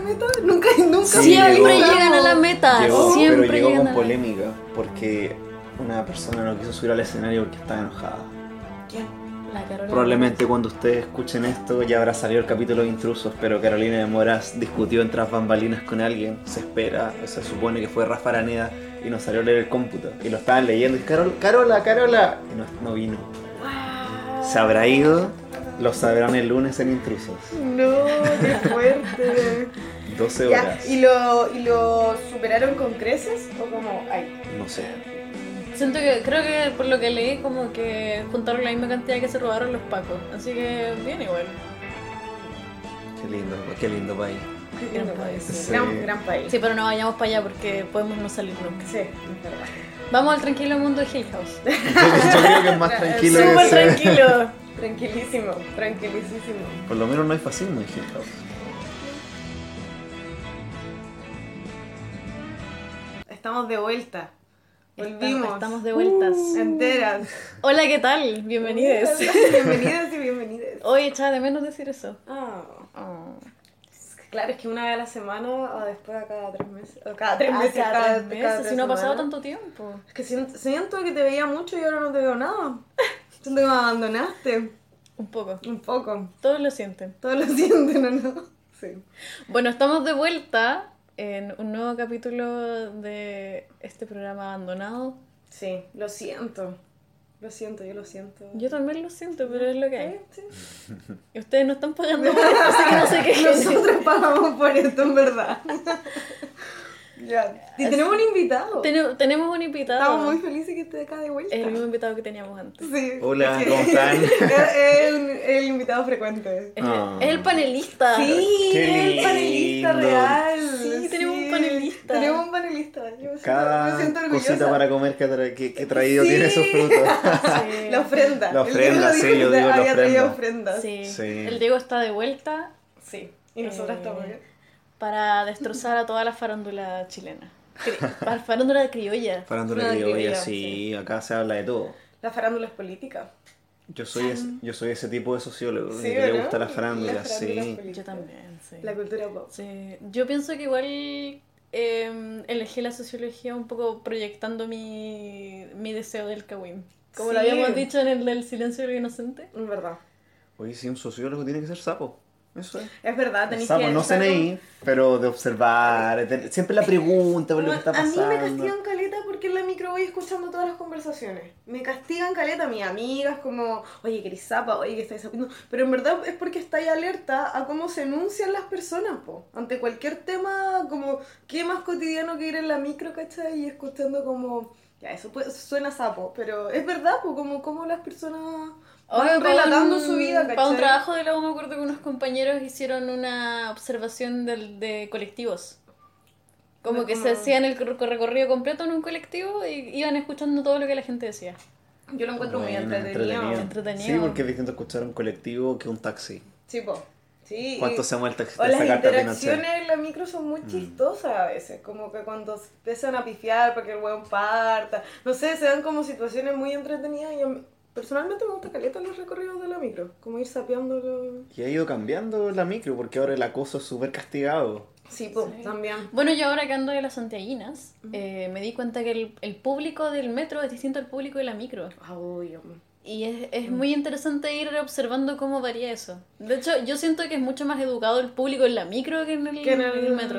meta? Nunca, nunca. Sí, Siempre llegó. llegan a la meta. Llegó, siempre pero llegó con polémica porque una persona no quiso subir al escenario porque estaba enojada. ¿Quién? La Carolina. Probablemente cuando ustedes escuchen esto ya habrá salido el capítulo de Intrusos, pero Carolina de Moras discutió en tras bambalinas con alguien, se espera, o se supone que fue Rafa Araneda y nos salió a leer el cómputo. Y lo estaban leyendo y Carol, Carola, Carola, y no, no vino. Se habrá ido, lo sabrán el lunes en Intrusos. No, qué fuerte. 12 Ya, horas. ¿y lo, ¿Y lo superaron con creces? ¿O como, ay? No sé. Siento que, creo que por lo que leí, como que juntaron la misma cantidad que se robaron los pacos. Así que bien igual. Qué lindo, qué lindo país. Qué lindo país. Sí. Gran, gran país. Sí, pero no vayamos para allá porque podemos no salir nunca. Sí, es verdad. Vamos al tranquilo mundo de Hill House. Yo, creo que es más tranquilo Súper tranquilo. Tranquilísimo, tranquilísimo. Por lo menos no hay fascismo en Hill House. Estamos de vuelta. Volvimos. Estamos de vueltas. Enteras. Hola, ¿qué tal? Bienvenidos. Bienvenidas y bienvenidas. Hoy echaba de menos decir eso. Ah, Oh. claro, es que una vez a la semana o después a cada tres meses. O cada tres Ah, meses. cada tres meses, tres si no ha pasado tanto tiempo. Es que siento, siento que te veía mucho y ahora no te veo nada. Siento que me abandonaste. Un poco. Un poco. Todos lo sienten. Todos lo sienten, ¿o no? Sí. Bueno, estamos de vuelta en un nuevo capítulo de este programa abandonado. Sí, lo siento. Lo siento, yo lo siento. Yo también lo siento, pero es lo que hay. Sí. Y ustedes no están pagando por esto, así que no sé qué. Nosotros pagamos por esto, en verdad. ya. Y tenemos un invitado. Tenemos, tenemos un invitado. Estamos muy felices que esté acá de vuelta. Es el mismo invitado que teníamos antes. Sí. Hola, Sí. ¿cómo están? es el invitado frecuente. Es, Ah. el panelista. Sí, Qué es el panelista real. Tenemos un panelista. Tenemos un panelista. Yo me siento, me Cada siento orgullosa. cosita para comer que, tra- que, que he traído Sí. tiene sus frutos. Sí. La ofrenda. La El ofrenda, sí, yo digo la había traído ofrenda. ofrendas. Sí. Sí. El Diego está de vuelta Sí. Y nosotros Eh, estamos bien. para destrozar a toda la farándula chilena. Cri- Para farándula criolla. Farándula Una criolla, criolla, sí, acá se habla de todo. La farándula es política. Yo soy, ese, yo soy ese tipo de sociólogo Sí, que le ¿verdad? gusta la farándula, La farándula sí. Yo también, sí. La cultura pop. Sí, yo pienso que igual eh, elegí la sociología un poco proyectando mi, mi deseo del Kawin. Como lo habíamos dicho en el del silencio de lo inocente. En verdad. Oye, si un sociólogo tiene que ser sapo. Eso es. Es verdad, tenéis que... no CNI, pero de observar, de- siempre la pregunta por lo que está A mí pasando. me castigan caleta porque en la micro voy escuchando todas las conversaciones. Me castigan caleta mis amigas como, oye, que eres zapa, oye, que estáis sapando. Pero en verdad es porque estáis alerta a cómo se enuncian las personas, po. Ante cualquier tema, como, qué más cotidiano que ir en la micro, ¿cachai? Y escuchando como, ya, eso puede- suena sapo, pero es verdad, po, como, como las personas para relatando un- su vida, ¿cachai? Para un trabajo de luego me acuerdo que unos compañeros hicieron una observación del, de colectivos. Como que se Como- hacían el cor- recorrido completo en un colectivo y iban escuchando todo lo que la gente decía. Yo lo encuentro muy Bueno, entretenido. Entretenido. Sí, porque es distinto escuchar un colectivo que un taxi. Sí, po. Sí. ¿Cuánto y- se mueve el taxi O de las interacciones en la micro son muy chistosas a veces, como que cuando se empiezan a pifiar porque el hueón parta, no sé, se dan como situaciones muy entretenidas y personalmente me gusta caleta los recorridos de la micro, como ir sapeándolo. Y ha ido cambiando la micro porque ahora el acoso es súper castigado. Sí, pues, Sí. también. Bueno, yo ahora que ando de las Santiaguinas, eh, me di cuenta que el, el público del metro es distinto al público de la micro. Ah, obvio. Y es, es muy interesante ir observando cómo varía eso. De hecho, yo siento que es mucho más educado el público en la micro que en el, Que en el, metro.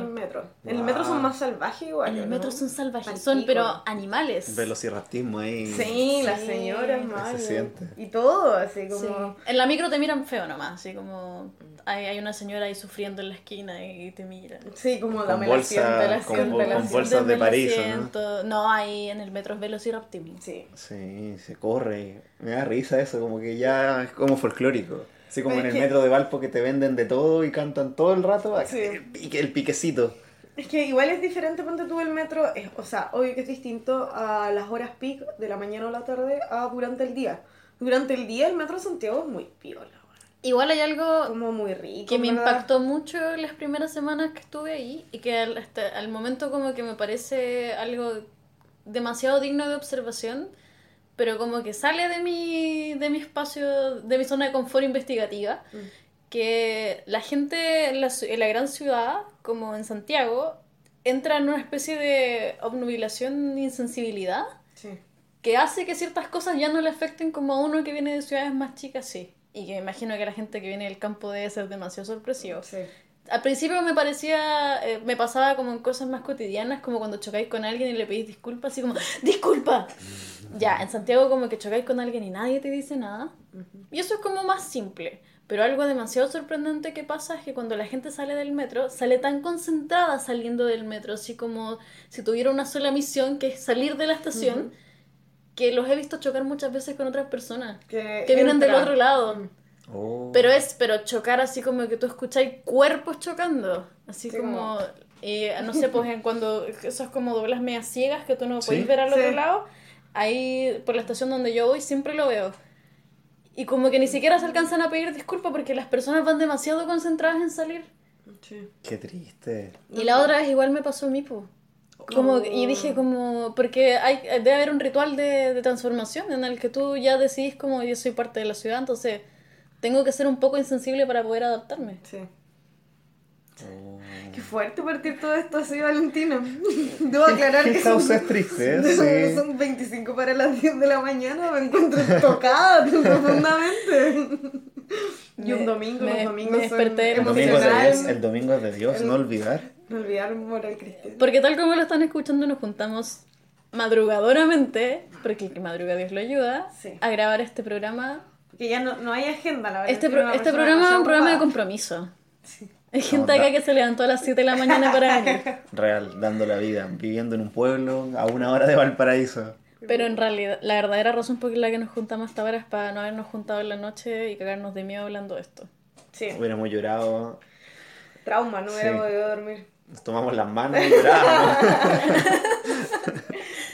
En el metro son Wow. más salvajes igual. En el ¿no? metro son salvajes, Al son pero animales. Velociraptismo ahí. Sí, las Sí. señoras Se más. siente. Y todo, así Sí. como... En la micro te miran feo nomás, así como hay, hay una señora ahí sufriendo en la esquina y te mira. Sí, como Con dame la bolsa- sienta, la con con bolsas de el París, ¿o no? No, ahí en el metro es velociraptismo. Sí. Sí, se corre. Me da risa eso, como que ya es como folclórico. Así como Es en el que- metro de Valpo que te venden de todo y cantan todo el rato. Sí. El, pique- el piquecito. Es que igual es diferente, ponte tú el metro, es- o sea, obvio que es distinto a las horas peak de la mañana o la tarde a durante el día. Durante el día el metro de Santiago es muy piola. Igual hay algo como muy rico. que me ¿verdad? impactó mucho las primeras semanas que estuve ahí y que al, hasta al momento como que me parece algo demasiado digno de observación, pero como que sale de mi, de mi espacio, de mi zona de confort investigativa, Mm. que la gente en la, en la gran ciudad, como en Santiago, entra en una especie de obnubilación e insensibilidad Sí. que hace que ciertas cosas ya no le afecten como a uno que viene de ciudades más chicas, sí. Y que me imagino que la gente que viene del campo debe ser demasiado sorpresivo. Sí. Al principio me parecía, eh, me pasaba como en cosas más cotidianas, como cuando chocáis con alguien y le pedís disculpas, así como, ¡disculpa! Ya, en Santiago como que chocáis con alguien y nadie te dice nada. Y eso es como más simple. Pero algo demasiado sorprendente que pasa es que cuando la gente sale del metro, sale tan concentrada saliendo del metro, así como si tuviera una sola misión, que es salir de la estación, que los he visto chocar muchas veces con otras personas, Que, que vienen del otro lado. Oh. Pero es, pero chocar así como que tú escucháis cuerpos chocando. Así Sí, como, como- eh, no sé, pues en cuando eso es como doblas medias ciegas que tú no Sí. podéis ver al Sí. otro lado. Ahí, por la estación donde yo voy, siempre lo veo. Y como que ni siquiera se alcanzan a pedir disculpas porque las personas van demasiado concentradas en salir. Sí. Qué triste. Y la otra vez igual me pasó a mí, po. Como, Oh. Y dije como, porque hay, debe haber un ritual de, de transformación en el que tú ya decidís como yo soy parte de la ciudad, entonces tengo que ser un poco insensible para poder adaptarme. Sí. Oh. Qué fuerte partir todo esto así, Valentina. Debo aclarar Hill que House son, es triste, sí. son 25 para las 10 de la mañana. Me encuentro tocada profundamente. Y un domingo, me- los domingos me desperté El Emocional. domingo, es de Dios, el domingo es de Dios, El- no olvidar. No olvidar moral cristiana. Porque tal como lo están escuchando, nos juntamos madrugadoramente, porque el que madruga Dios lo ayuda, Sí. a grabar este programa. Porque ya no, no hay agenda, la verdad. Este, pro- este programa es un programa de compromiso. Hay gente acá que se levantó a las 7 de la mañana para venir. Real, dando la vida, viviendo en un pueblo a una hora de Valparaíso. Pero en realidad, la verdadera razón por la que nos juntamos hasta ahora es para no habernos juntado en la noche y cagarnos de miedo hablando de esto. Sí, Hubiéramos llorado, trauma, no hubiera Sí. podido dormir. nos tomamos las manos y llorábamos.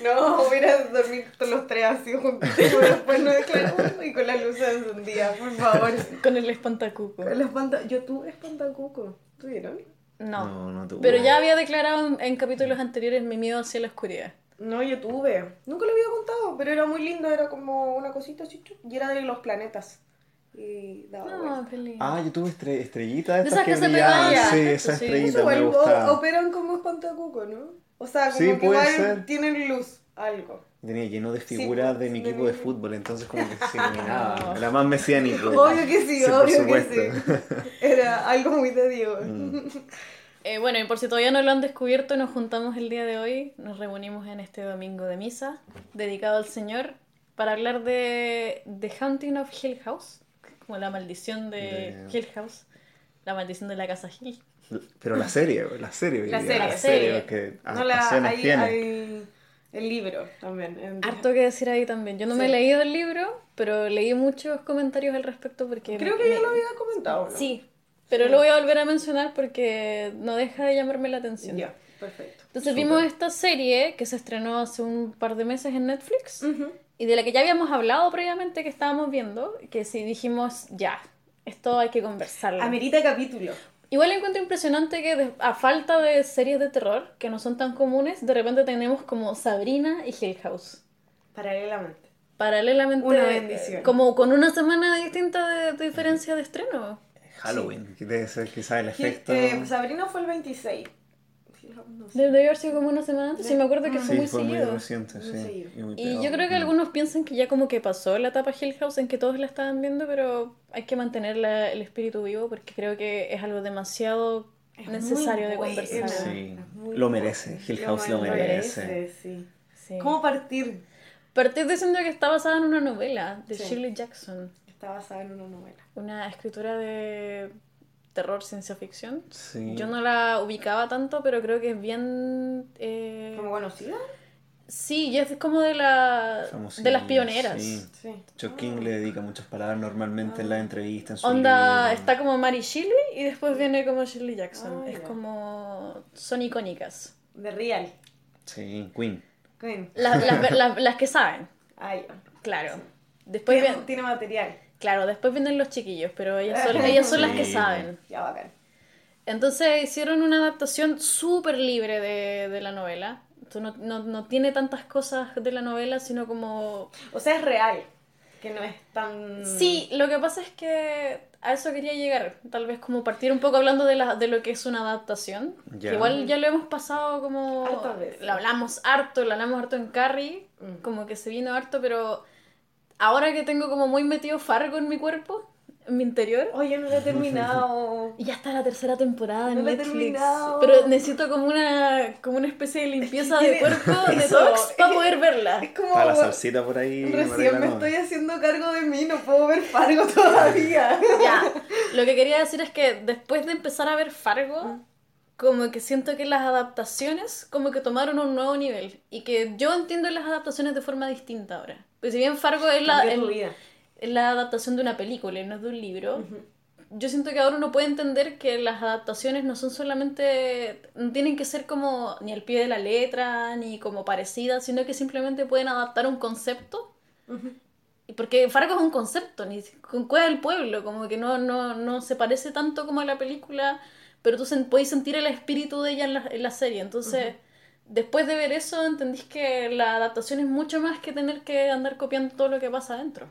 No, hubiera dormido todos los tres así juntos. Después no declaramos y con las luces encendidas, por favor. Con el espantacuco. Con la espanta... Yo tuve espantacuco. ¿Tuvieron? No. No, no tuve. Pero ya había declarado en, en capítulos anteriores mi miedo hacia la oscuridad. No, yo tuve. Nunca lo había contado, pero era muy lindo. Era como una cosita así. Y era de los planetas. Y daba No, vueltas. qué lindo. Ah, yo tuve estre estrellitas estas esas que que se pegaban. Sí, esa sí. estrellita Eso me o- operan como espantacuco, ¿no? O sea, como Sí, que puede igual ser. tienen luz, algo. Tenía lleno de Sí, figuras de pues, mi equipo de mi- fútbol, entonces como que se iluminaba. No. Era más mesiánico. Obvio que sí, obvio que sí. Era algo muy de Dios. Mm. Eh, bueno, y por si todavía no lo han descubierto, nos juntamos el día de hoy, nos reunimos en este domingo de misa, dedicado al Señor, para hablar de The Haunting of Hill House, como la maldición de, De- Hill House, la maldición de la casa Hill. Pero la serie, la serie. La serie. La serie. que No, la, hay, tiene. hay el libro también. en- Harto que decir ahí también. Yo no me he Sí. leído el libro, pero leí muchos comentarios al respecto porque... Creo me- que ya me- lo había comentado, ¿no? Sí, pero lo voy a volver a mencionar porque no deja de llamarme la atención. Ya, perfecto. Entonces vimos esta serie que se estrenó hace un par de meses en Netflix y de la que ya habíamos hablado previamente que estábamos viendo, que si dijimos ya, esto hay que conversarlo. Amerita capítulo. Igual encuentro impresionante que de- a falta de series de terror que no son tan comunes, de repente tenemos como Sabrina y Hill House. Paralelamente. Paralelamente, Una bendición. como con una semana distinta de, de diferencia de estreno. Halloween, que debe ser quizás el efecto. Eh, Sabrina fue el 26. No sé. Debe haber sido como una semana antes, sí me acuerdo que Ah. fue muy fue muy seguido. reciente, sí. Y, muy Y pegado. yo creo que Mm. algunos piensan que ya como que pasó la etapa Hill House en que todos la estaban viendo, pero hay que mantener la- el espíritu vivo porque creo que es algo demasiado Es necesario de conversar. Sí, lo merece, Hill House lo merece. sí. Sí. ¿Cómo partir? Partís diciendo que está basada en una novela de Sí. Shirley Jackson, Está basada en una novela. una escritora de terror, ciencia ficción. Sí. Yo no la ubicaba tanto, pero creo que es bien... eh, ¿Como conocida? Sí, y es como de, la, de las pioneras. sí. Sí. Chuck King le dedica muchas palabras normalmente en la entrevista, en su Onda, libro. está como Mary Shelley y después viene como Shirley Jackson. Ah, es ya. como... Son icónicas. De Real. Sí, Queen. ¿Quién? Las, las, las- las que saben, Ah, claro. Después tiene material. Claro, después vienen los chiquillos, pero ellas son, ellas son las que saben. Ya bacán. Entonces hicieron una adaptación súper libre de, de la novela. Esto no, no, no tiene tantas cosas de la novela, sino como... O sea, es real. Que no es tan. Sí, lo que pasa es que a eso quería llegar. Tal vez como partir un poco hablando de, la, de lo que es una adaptación. Ya. Que igual ya lo hemos pasado como... Hartas veces. Lo hablamos harto, lo hablamos harto en Carrie. Mm. Como que se vino harto, pero ahora que tengo como muy metido Fargo en mi cuerpo, en mi interior. Oye, no lo he terminado. Y ya está la tercera temporada en No la he Netflix. terminado. Pero necesito como una, como una especie de limpieza de cuerpo, Eso, detox, para poder verla. Es como. Está la salsita por ahí. Recién me no. estoy haciendo cargo de mí, no puedo ver Fargo todavía. Ya, lo que quería decir es que después de empezar a ver Fargo, como que siento que las adaptaciones como que tomaron un nuevo nivel y que yo entiendo las adaptaciones de forma distinta ahora. Si bien Fargo es la, el- es la adaptación de una película y no es de un libro, yo siento que ahora uno puede entender que las adaptaciones no son solamente, no tienen que ser como ni al pie de la letra, ni como parecidas, sino que simplemente pueden adaptar un concepto. Y Porque Fargo es un concepto, ni con Cueva del Pueblo, como que no, no, no se parece tanto como a la película, pero tú podéis sentir el espíritu de ella en la, en la serie. Entonces, después de ver eso, entendís que la adaptación es mucho más que tener que andar copiando todo lo que pasa adentro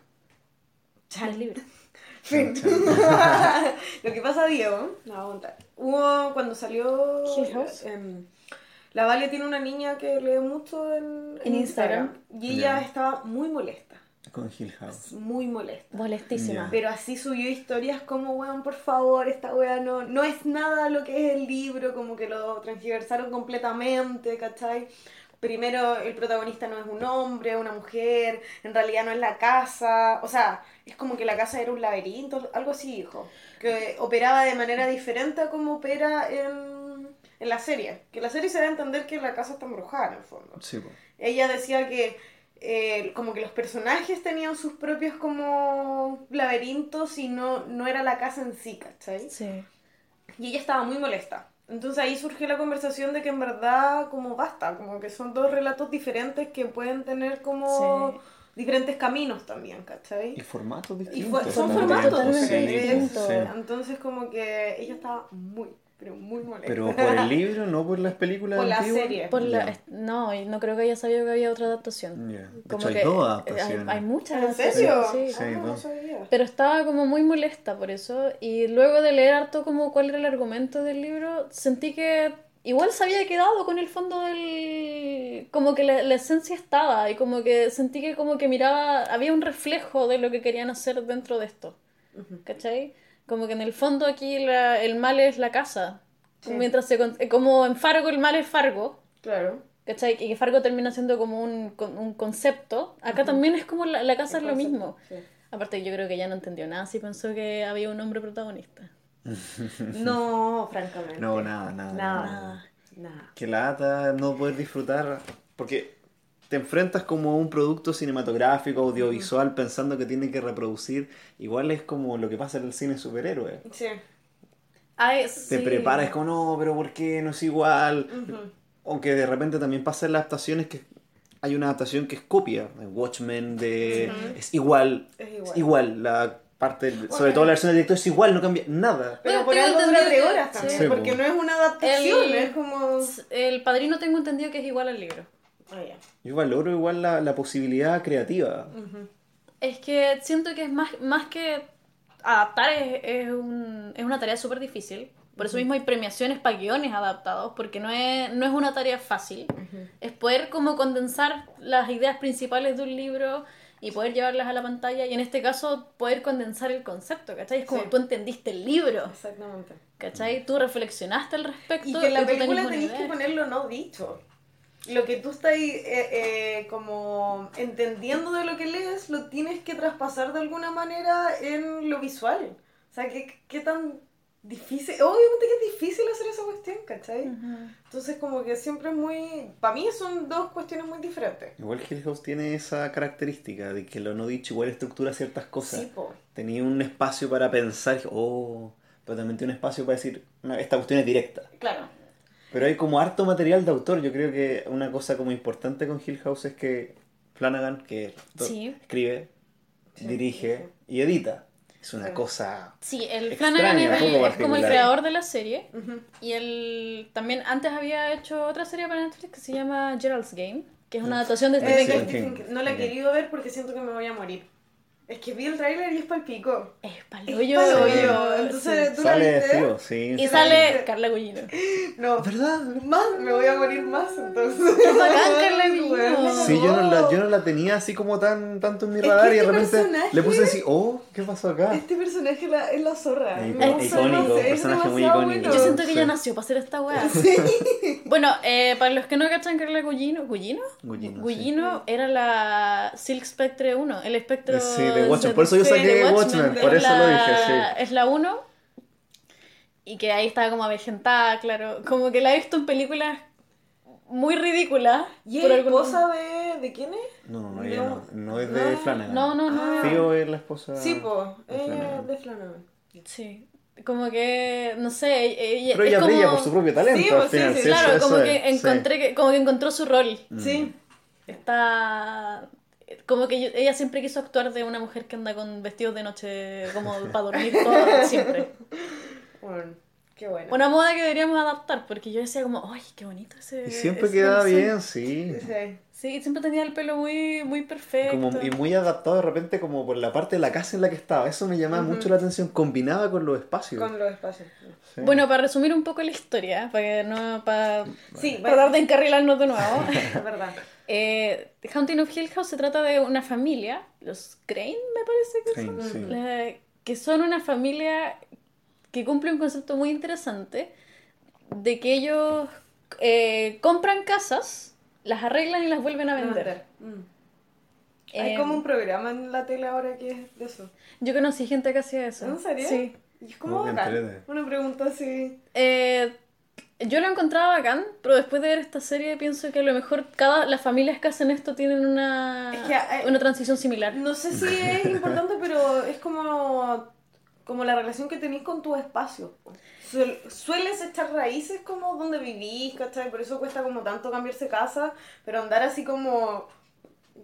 libro. Fin. Lo que pasa, Diego, no voy a contar. Hubo cuando salió. Em, la Vale tiene una niña que lee mucho en, En Instagram. Y ella estaba muy molesta. Con Hill House. Muy molesta. Molestísima. Ya. Pero así subió historias como, weón, por favor, esta weá no, no es nada lo que es el libro, como que lo transgiversaron completamente, ¿cachai? Primero, el protagonista no es un hombre, una mujer, en realidad no es la casa, o sea, es como que la casa era un laberinto, algo así, hijo, que operaba de manera diferente a como opera en, en la serie, que la serie se da a entender que la casa está embrujada en el fondo. Sí, po. Ella decía que eh, como que los personajes tenían sus propios como laberintos y no, no era la casa en sí, ¿cachai? Sí. Y ella estaba muy molesta. Entonces ahí surgió la conversación de que en verdad como basta, como que son dos relatos diferentes que pueden tener como Sí. diferentes caminos también, ¿cachai? Y formatos Y distintos. son formatos pues, sí, distintos. sí. Entonces como que ella estaba muy, pero muy molesta. Pero por el libro, no por las películas Por la antiguas. serie. Por la, Ya. est- no, y no creo que haya sabido que había otra adaptación. De Como hecho, hay que, dos eh, adaptaciones. Hay, hay muchas ¿En serio? adaptaciones, sí. Ah, Sí, no dos. sabía. Pero estaba como muy molesta por eso. Y luego de leer harto como cuál era el argumento del libro, sentí que igual se había quedado con el fondo del... Como que la, la esencia estaba y como que sentí que como que miraba, había un reflejo de lo que querían hacer dentro de esto. ¿Cachai? Como que en el fondo aquí la- el mal es la casa. Sí. Mientras se... con- Como en Fargo el mal es Fargo. Claro. ¿Cachai? Y que Fargo termina siendo como un, con- un concepto. Acá también es como la, la casa es lo mismo. sí. Aparte, yo creo que ya no entendió nada si pensó que había un hombre protagonista. No, francamente. No, nada, nada. Nada. Nada. Que lata no poder disfrutar. Porque te enfrentas como a un producto cinematográfico, audiovisual, pensando que tiene que reproducir. Igual es como lo que pasa en el cine superhéroe. Sí. Ay, Te sí. preparas como, no, pero ¿por qué no es igual? Aunque de repente también pasa en las adaptaciones que hay una adaptación que es copia. de Watchmen de... Es igual. Es igual. igual. La parte, sobre todo la versión del director es igual, no cambia nada. Pero por algo dura tres horas también, sí. Porque po. no es una adaptación, El- es como... El padrino tengo entendido que es igual al libro. Ah. Yo valoro igual la, la posibilidad creativa. Es que siento que es más, más que adaptar es, es, un- es una tarea súper difícil. Por eso mismo hay premiaciones para guiones adaptados, porque no es, no es una tarea fácil. Es poder como condensar las ideas principales de un libro y poder llevarlas a la pantalla. Y en este caso, poder condensar el concepto, ¿cachai? Es como Sí. tú entendiste el libro, Exactamente. ¿cachai? Tú reflexionaste al respecto. Y que en la tenés película una tenéis que ponerlo no dicho. Lo que tú estás ahí, eh, eh, como entendiendo de lo que lees, lo tienes que traspasar de alguna manera en lo visual. O sea, ¿qué, qué tan difícil? Obviamente que es difícil hacer esa cuestión, ¿cachai? Ujú. Entonces como que siempre es muy... Para mí son dos cuestiones muy diferentes. Igual Hill House tiene esa característica de que lo no dicho igual estructura ciertas cosas. Sí, po. Tenía un espacio para pensar, oh, pero también tiene un espacio para decir, "No, esta cuestión es directa. Claro. Pero hay como harto material de autor. Yo creo que una cosa como importante con Hill House es que Flanagan, que Sí. escribe, Sí, dirige y edita. Es una Sí. cosa... Sí, el Extraña, Flanagan es, el- es como el creador de la serie. Y él también antes había hecho otra serie para Netflix que se llama Gerald's Game, que es una adaptación de Eh, Stephen King. No la he querido ver porque siento que me voy a morir. Es que vi el tráiler y es palpico. Es Es palollo. palollo. Entonces, ¿tú la Sale viste? vestido, sí. Y sí. sale Carla Gugino. No, ¿Verdad? más, me voy a morir más entonces. Qué bacán, Carla Gugino. Bueno, Sí, yo no, la, yo no la tenía así como tan tanto en mi Es radar y de este repente personaje- le puse así, oh, ¿qué pasó acá? Este personaje la- es la zorra. Es No sé, icónico, no sé, es personaje muy icónico. bueno. Yo siento que Sí. ella nació para hacer esta weá. Sí. Bueno, eh, para los que no cachan Carla Gugino, ¿Gugino? Gugino, Gugino era la Silk Spectre 1, el espectro Sí, de Watchmen, por eso yo sí, saqué Watchmen, de por eso la- lo dije, sí. Es la 1 y que ahí estaba como avejentada, claro, como que la he visto en películas muy ridículas. ¿Y por es esposa de, de quién es? No, no, De ella no, no es de no, Flanagan. No, no, no. Ah. Fío es la esposa. Sí, pues, de ella Flanagan. es de Flanagan. Sí, como que, no sé, ella, Pero es ella como... brilla por su propio talento Sí, al sí, final. sí, sí, Claro, eso- como eso que sí. encontré que, como que encontró su rol. Mm. Sí. Está como que yo- ella siempre quiso actuar de una mujer que anda con vestidos de noche como para dormir todo siempre. Bueno, qué bueno. Una moda que deberíamos adaptar porque yo decía como, "Ay, qué bonito ese." Y siempre ese quedaba calzón". bien, sí. Sí. Sí, siempre tenía el pelo muy muy perfecto. Como, y muy adaptado de repente como por la parte de la casa en la que estaba. Eso me llamaba mucho la atención. Combinaba con los espacios. Con los espacios. Sí. Bueno, para resumir un poco la historia, para que no para Sí, tratar de encarrilarnos de nuevo. es verdad. Eh, Haunting of Hill House se trata de una familia, los Crane me parece que son. Sí, sí. La- que son una familia que cumple un concepto muy interesante de que ellos eh, compran casas, las arreglan y las vuelven a vender. Mm. Hay Eh, como un programa en la tele ahora que es de eso. Yo conocí gente que hacía eso. ¿En serio? Sí. Y es como bacán. Una pregunta así. Eh, yo lo encontraba bacán, pero después de ver esta serie pienso que a lo mejor cada las familias que hacen esto tienen una, Es que hay- una transición similar. No sé si es importante, pero es como, como la relación que tenéis con tu espacio. po. Suel- sueles echar raíces como donde vivís, ¿cachai? Por eso cuesta como tanto cambiarse casa, pero andar así como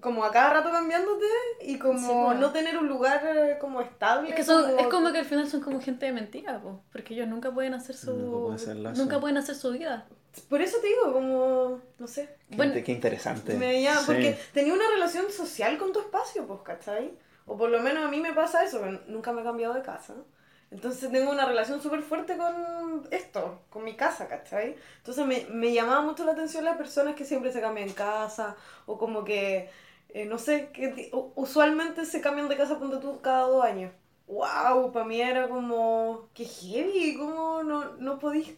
como a cada rato cambiándote y como Sí, po. no tener un lugar eh, como estable. Es que son, es como que al final son como gente de mentira, po, porque ellos nunca pueden hacer su Nunca pueden hacer lazo. nunca pueden hacer su vida. Por eso te digo, como, no sé. Qué, bueno, qué interesante. Me llama, Sí. porque tenía una relación social con tu espacio, pues, ¿cachai? O por lo menos a mí me pasa eso, que nunca me he cambiado de casa. Entonces tengo una relación súper fuerte con esto, con mi casa, ¿cachai? Entonces me, me llamaba mucho la atención las personas que siempre se cambian casa, o como que, eh, no sé, que usualmente se cambian de casa ponte tú cada dos años. ¡Wow! Para mí era como, qué heavy, como no, no podís,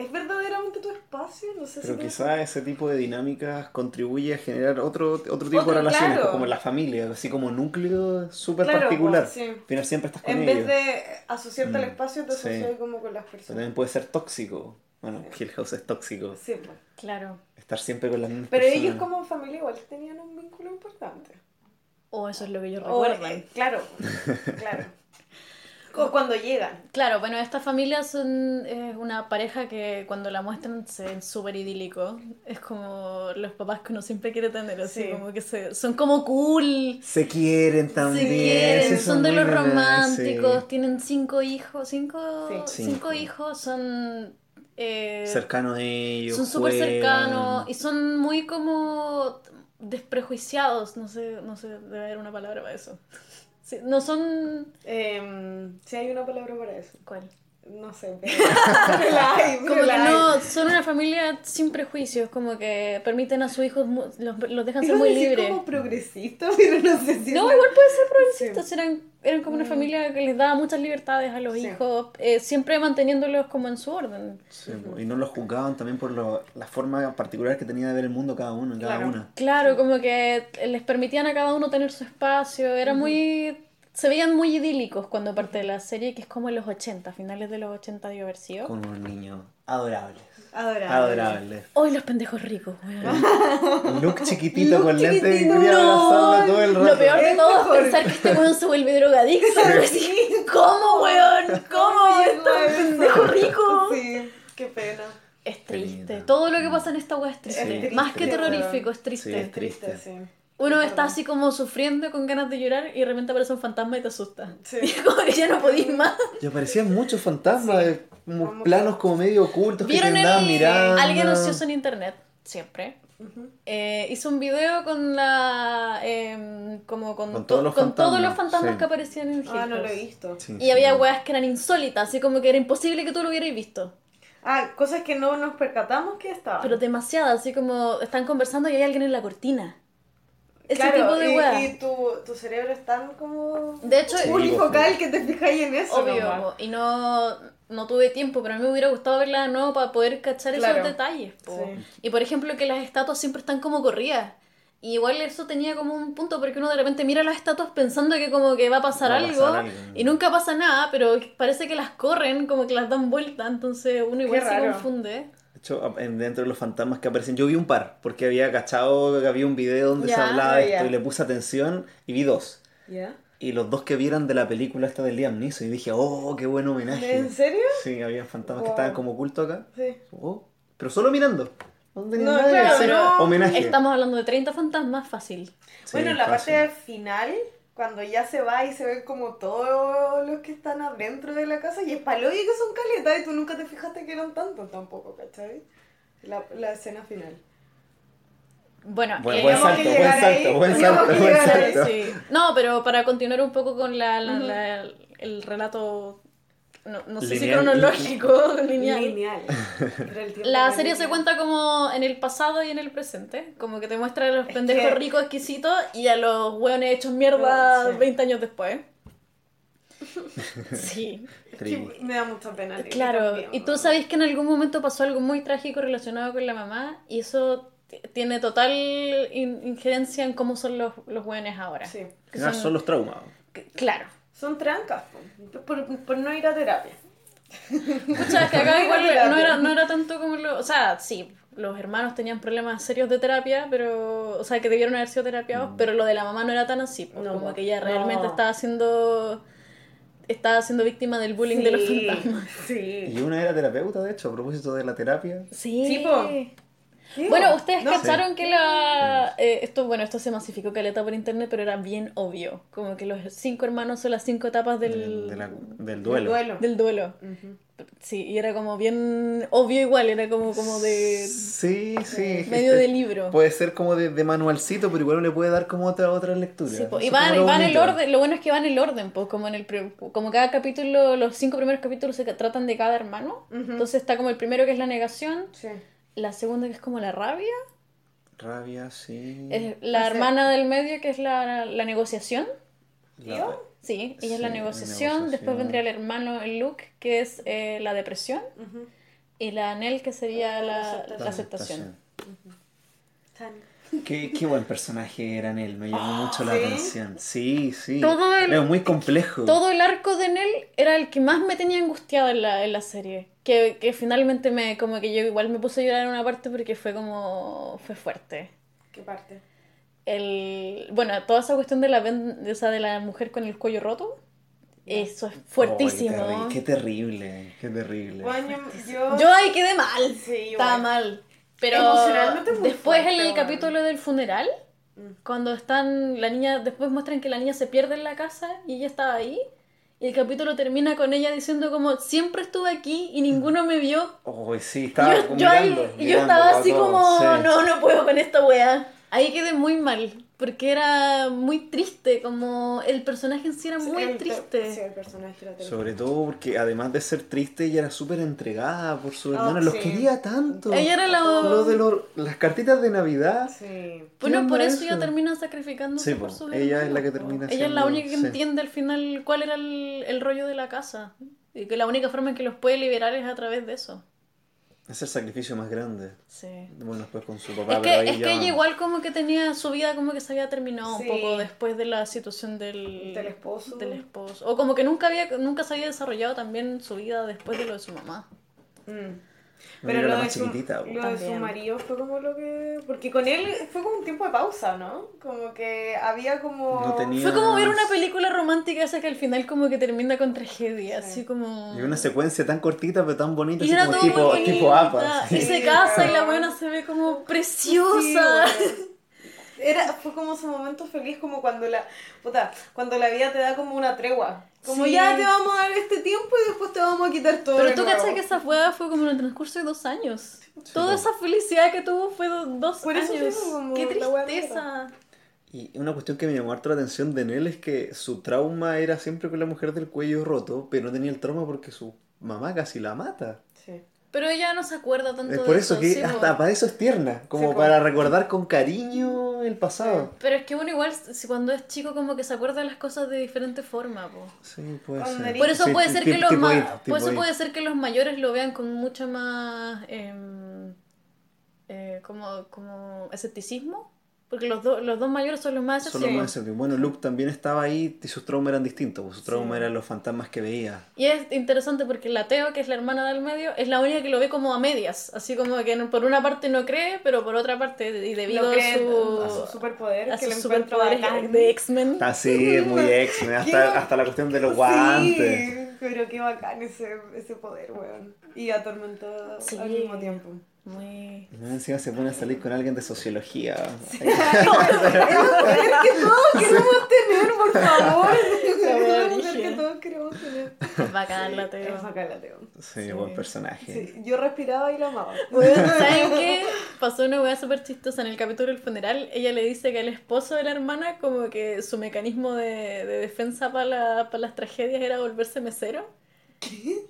¿es verdaderamente tu espacio? No sé Pero si... quizás ese tipo de dinámicas contribuye a generar otro, otro tipo Otro, de relaciones, claro. como la familia, así como núcleo súper Claro, particular. pues, sí. Al final siempre estás con En ellos. vez de asociarte al Mm, espacio, te sí. asocias como con las Pero personas. también puede ser tóxico. Bueno, Hill House es tóxico. Sí, pues. claro. Estar siempre con las mismas Pero personas. ellos como familia igual tenían un vínculo importante. O eso es lo que ellos O, recuerdan. eh, claro, claro. O cuando llegan. Claro, bueno, estas familias son es una pareja que cuando la muestran se ven súper idílico. Es como los papás que uno siempre quiere tener, así Sí. como que se, son como cool. Se quieren también. Se quieren, sí, son de los románticos, sí. tienen cinco hijos, cinco, Sí. cinco Cinco. hijos, son eh, Cercanos a ellos. son súper cercanos y son muy como desprejuiciados, no sé, no sé, debe haber una palabra para eso. Sí, no son Eh, si hay una palabra para eso. ¿cuál? No sé. Pero pero la hay, pero Como que no, son una familia sin prejuicios, como que permiten a sus hijos, los, los dejan ser muy libres. como progresista, pero no sé si... No, es- igual puede ser progresistas, Sí. eran, eran como una Mm. familia que les daba muchas libertades a los Sí. hijos, eh, siempre manteniéndolos como en su orden. Sí, y no los juzgaban también por lo- la forma particular que tenía de ver el mundo cada uno, cada Claro. una. Claro, como que les permitían a cada uno tener su espacio, era muy... Se veían muy idílicos cuando parte de la serie, que es como en los 80, finales de los 80 debió haber sido. Con unos niños adorables. Adorable. Adorables. ¡Hoy los pendejos ricos! weón! Luke chiquitito Luke con lentes y chiquitito, quería no, todo el rato. Lo peor de Es todo mejor. es pensar que este weón se vuelve drogadicto. Así, ¿Cómo, weón? ¿Cómo? Esto es pendejo rico. Sí, qué pena. Es triste. Lindo. Todo lo que pasa en esta weá es triste. Es triste, Más que terrorífico, es triste. Sí, es triste. Triste, sí. Uno Es está así como sufriendo con ganas de llorar y de repente aparece un fantasma y te asusta. Sí. Y como que ya no podís más. Y aparecían muchos fantasmas, como Como planos que- como medio ocultos que te ¿Vieron el andaban mirando. alguien ocioso en internet? Siempre. eh, hizo un video con la. em, como con, Con to- todos los con todos fantasmas, los fantasmas sí. que aparecían en Ah, no lo he visto. Sí, Y sí, había no. weas que eran insólitas, así como que era imposible que tú lo hubieras visto. Ah, cosas que no nos percatamos que estaban. Pero demasiadas, así como están conversando y hay alguien en la cortina. Ese Claro, tipo de y, tu, tu cerebro es tan como De hecho, Sí. unifocal que te fijáis en eso. obvio, nomás. y no, no tuve tiempo, pero a mí me hubiera gustado verla de nuevo para poder cachar Claro. esos detalles. po. Sí. Y por ejemplo, que las estatuas siempre están como corridas. Y igual eso tenía como un punto porque uno de repente mira las estatuas pensando que como que va a pasar, Va a algo, pasar algo. y nunca pasa nada, pero parece que las corren, como que las dan vuelta, entonces uno igual se raro. confunde. Hecho, en- dentro de los fantasmas que aparecen, yo vi un par, porque había cachado que había un video donde se hablaba de esto y le puse atención y vi dos. Y los dos que vieran de la película esta del Liam Neeson y dije, oh, qué buen homenaje. ¿En serio? Sí, había fantasmas que estaban como ocultos acá. Sí. Oh, pero solo mirando. No, claro, hacer. no. Homenaje. Estamos hablando de 30 fantasmas, fácil. Sí, bueno, la fácil. parte final, cuando ya se va y se ven como todos los que están adentro de la casa, y es palo y que son caletas, y tú nunca te fijaste que eran tantos tampoco, ¿cachai? La, la escena final. Bueno, Buen, eh, buen salto, que buen llegar ahí, salto, buen salto, buen ahí. Sí. No, pero para continuar un poco con la, la- la- el relato, no, no sé si Lineal. cronológico, lineal. Lineal. La serie se cuenta como en el pasado y en el presente, como que te muestra a los Es pendejos que- ricos exquisitos y a los hueones hechos mierda Sí. 20 años después. Sí, Es Tri- que me da mucha pena. Claro. también, Y tú ¿no? sabes que en algún momento pasó algo muy trágico relacionado con la mamá y eso t- tiene total in- injerencia en cómo son los, los hueones ahora. Sí. Que son- son los traumas. que- Claro. Son trancas, po, por, por no ir a terapia. Pucha, es que acá igual no era, terapia. no era tanto como lo... O sea, sí, los hermanos tenían problemas serios de terapia, pero... O sea, que debieron haber sido terapiados, pero lo de la mamá no era tan así. pues, No, como que ella realmente No. estaba siendo... Estaba siendo víctima del bullying de los Sí, fantasmas. Y Sí. una era terapeuta, de hecho, a propósito de la terapia. Sí. Sí, po. Bueno, ustedes No, cacharon que la... eh, esto, bueno, esto se masificó caleta por internet, pero era bien obvio. Como que los cinco hermanos son las cinco etapas del, Del, de la- del el duelo. duelo. del duelo. Ujú. Sí, y era como bien obvio igual, era como, como de Sí, sí. medio este, de libro. Puede ser como de, de manualcito, pero igual le puede dar como otra, otra lectura. Sí, y van, y van en el orden, lo bueno es que van en el orden, pues como en el como cada capítulo, los cinco primeros capítulos se tratan de cada hermano. Ujú. Entonces está como el primero que es la negación, Sí. La segunda que es como la rabia, Rabia, sí. es la O sea- hermana del medio que es la, la negociación. La- ¿Yo? Sí, ella es la negociación, negociación. después vendría el hermano, el Luke, que es eh, la depresión, y la Nell, que sería la, La la aceptación. Tan- Qué, qué buen personaje era Nell, me llamó mucho la ¿sí? atención. Sí, sí. Todo el- Era muy complejo. Todo el arco de Nell era el que más me tenía angustiada en la, en la serie. Que, que finalmente me, como que yo igual me puse a llorar en una parte porque fue como, fue fuerte. ¿Qué parte? El, bueno, toda esa cuestión de la, de, esa de la mujer con el cuello roto, eso es Oh, fuertísimo. qué, terri- qué terrible, qué terrible. Bueno, yo... Yo ahí quedé mal. Sí. Estaba mal. Pero después fuerte, el capítulo del funeral, Mm. cuando están, la niña, después muestran que la niña se pierde en la casa y ella estaba ahí. Y el capítulo termina con ella diciendo como, siempre estuve aquí y ninguno me vio. Oh, sí, estaba yo, yo ahí- mirando, yo mirando estaba así todos, como, sí. no, no puedo con esta wea. Ahí quedé muy mal, porque era muy triste, como el personaje en sí era muy El- triste. Sí, el personaje era triste. Sobre todo porque además de ser triste, ella era súper entregada por su Ah, hermano, los sí. quería tanto. Ella era la... Lo de los- las cartitas de Navidad. Sí. Bueno, ¿Qué por onda eso ella eso? termina sacrificándose Sí, por po, sus ella es la que termina Ella es la única que sí. entiende al final cuál era el, el rollo de la casa. Y que la única forma en que los puede liberar es a través de eso. Es el sacrificio más grande. Sí. Bueno, después con su papá, Es pero que, ahí es ya- que ella igual como que tenía su vida como que se había terminado Sí. un poco después de la situación del, Del esposo. del esposo. O como que nunca había nunca se había desarrollado también su vida después de lo de su mamá. Mm. Pero lo la de, su, lo de su marido fue como lo que... Porque con él fue como un tiempo de pausa, ¿no? Como que había como... No tenía- Fue como ver una película romántica esa que al final como que termina con tragedia, Sí. así como... Y una secuencia tan cortita pero tan bonita, Y así era como todo tipo, tipo bonita. APA. Y sí. se casa y la buena se ve como Sí, preciosa. bueno. Era, fue como su momento feliz, como cuando la, puta, cuando la vida te da como una tregua. Como Sí. ya te vamos a dar este tiempo y después te vamos a quitar todo. Pero tú cachai que esa hueá fue como en el transcurso de dos años. Toda esa felicidad que tuvo fue do- dos Por eso años. Qué tristeza. Y una cuestión que me llamó harto la atención de Nell es que su trauma era siempre con la mujer del cuello roto, pero no tenía el trauma porque su mamá casi la mata. Pero ella no se acuerda tanto Es de por eso que sí, hasta po. para eso es tierna, como Sí, po. para recordar con cariño el pasado. Pero es que uno igual, si cuando es chico, como que se acuerda de las cosas de diferente forma, po. Sí, puede ser. Por eso Sí, puede ser que los ma- por eso puede ser que los mayores lo vean con mucho más em, eh, como, como escepticismo. Porque los, dos los dos mayores son los más más escéptico. Bueno, Luke también estaba ahí y sus traumas eran distintos. pues, Sus traumas Sí. eran los fantasmas que veía. Y es interesante porque la Teo, que es la hermana del medio, es la única que lo ve como a medias. Así como que no- por una parte no cree, pero por otra parte, y debido a cree su, a su superpoder, a que superpoderes bacán. de X-Men. Así, es muy Qué- hasta, hasta la cuestión de los guantes. Sí, pero qué bacán ese, ese poder, weón. Y atormentado Sí. al mismo tiempo. Muy... Y Encima se pone a salir con alguien de sociología. Es lo poder que todos queremos tener, por favor. Es que todos queremos tener. Bacán la Teo. Es bacán la Teo. Sí, Sí. buen personaje. Sí, yo respiraba y la amaba. ¿saben qué? Pasó una weá súper chistosa en el capítulo del funeral. Ella le dice que al esposo de la hermana, como que su mecanismo de, de defensa para la- para las tragedias era volverse mesero.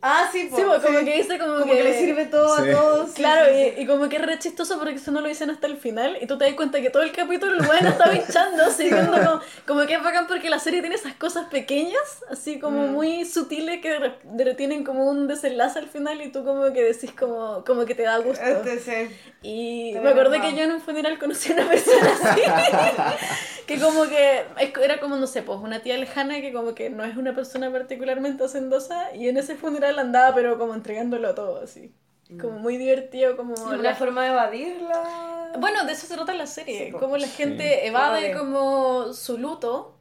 Ah, sí, po, Sí, pues, como sí. que dice como, Como que le sirve todo Sí. a todos. Claro, sí, sí. y, y como que es re chistoso porque eso no lo dicen hasta el final y tú te das cuenta que todo el capítulo el weón está pinchando, así viendo como, como que es bacán porque la serie tiene esas cosas pequeñas, así como Mm. muy sutiles que tienen como un desenlace al final y tú como que decís como, como que te da gusto. Este, sí. Y me acordé que yo en un funeral conocí a una persona así. que como que era como, no sé, pues una tía lejana que como que no es una persona particularmente hacendosa y en ese funeral andaba pero como entregándolo todo así. Como muy divertido, como... Una la- forma de evadirla. Bueno, de eso se trata la serie, Sí, como la Sí. gente evade Evade. como su luto.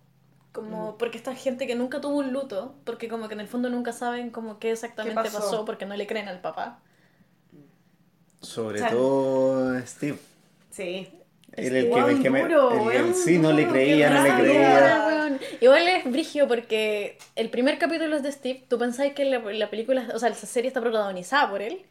Como porque esta gente que nunca tuvo un luto, porque como que en el fondo nunca saben como qué exactamente ¿Qué pasó? pasó porque no le creen al papá. Sobre O sea, todo Steve. Sí. El que, el que me. duro, el- sí, no le creía, no le creía. Igual es brigio porque el primer capítulo es de Steve. Tú pensáis que la, la película, o sea, la serie está protagonizada por él.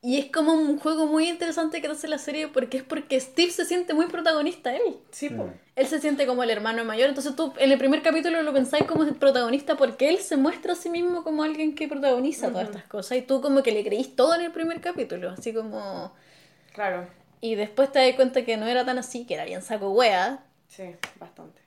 Y es como un juego muy interesante que hace la serie porque es porque Steve se siente muy protagonista él. Sí. Mm. Él se siente como el hermano mayor. Entonces tú en el primer capítulo lo pensáis como el protagonista porque él se muestra a sí mismo como alguien que protagoniza todas estas cosas. Y tú como que le creís todo en el primer capítulo. Así como... Claro. Y después te das cuenta que no era tan así, que era bien saco wea. Sí, bastante.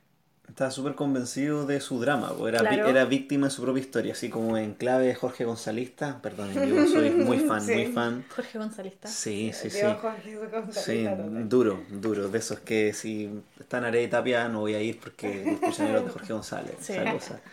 Estaba súper convencido de su drama, era, Claro. era víctima de su propia historia, así como en clave de Jorge Gonzalista. Perdón, yo soy muy fan, Sí. muy fan. Jorge Gonzalista. Sí, sí, sí. Jorge Sí, duro, duro. De esos que si están Arey Tapia no voy a ir porque escuchan los de Jorge González. Sí. esa cosa.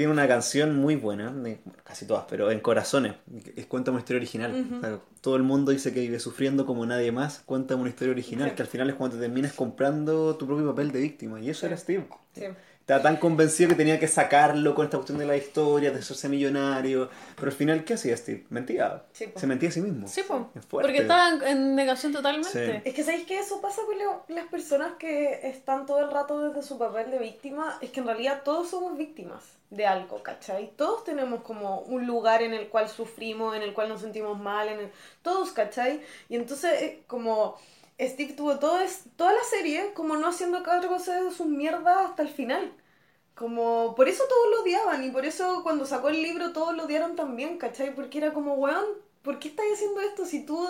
Tiene una canción muy buena, de- bueno, casi todas, pero en Corazones, es cuenta una historia original. O sea, todo el mundo dice que vive sufriendo como nadie más, cuenta una historia original, Sí. que al final es cuando te terminas comprando tu propio papel de víctima. Y eso Sí. era Steve. Sí. Estaba tan convencido que tenía que sacarlo con esta cuestión de la historia, de hacerse millonario. Pero al final, ¿qué hacía Steve? Mentía. Sí, po. Se mentía a sí mismo. Sí, po. Es fuerte. Porque estaba en, negación totalmente. Sí. Es que sabéis que eso pasa con las personas que están todo el rato desde su papel de víctima, es que en realidad todos somos víctimas de algo, ¿cachai? Todos tenemos como un lugar en el cual sufrimos, en el cual nos sentimos mal, en el... todos, ¿cachai? Y entonces eh, como Steve tuvo todo es... toda la serie como no haciendo cargo de sus mierdas hasta el final. Como, por eso todos lo odiaban y por eso cuando sacó el libro todos lo odiaron también, ¿cachai? Porque era como, weón, ¿por qué estás haciendo esto si tú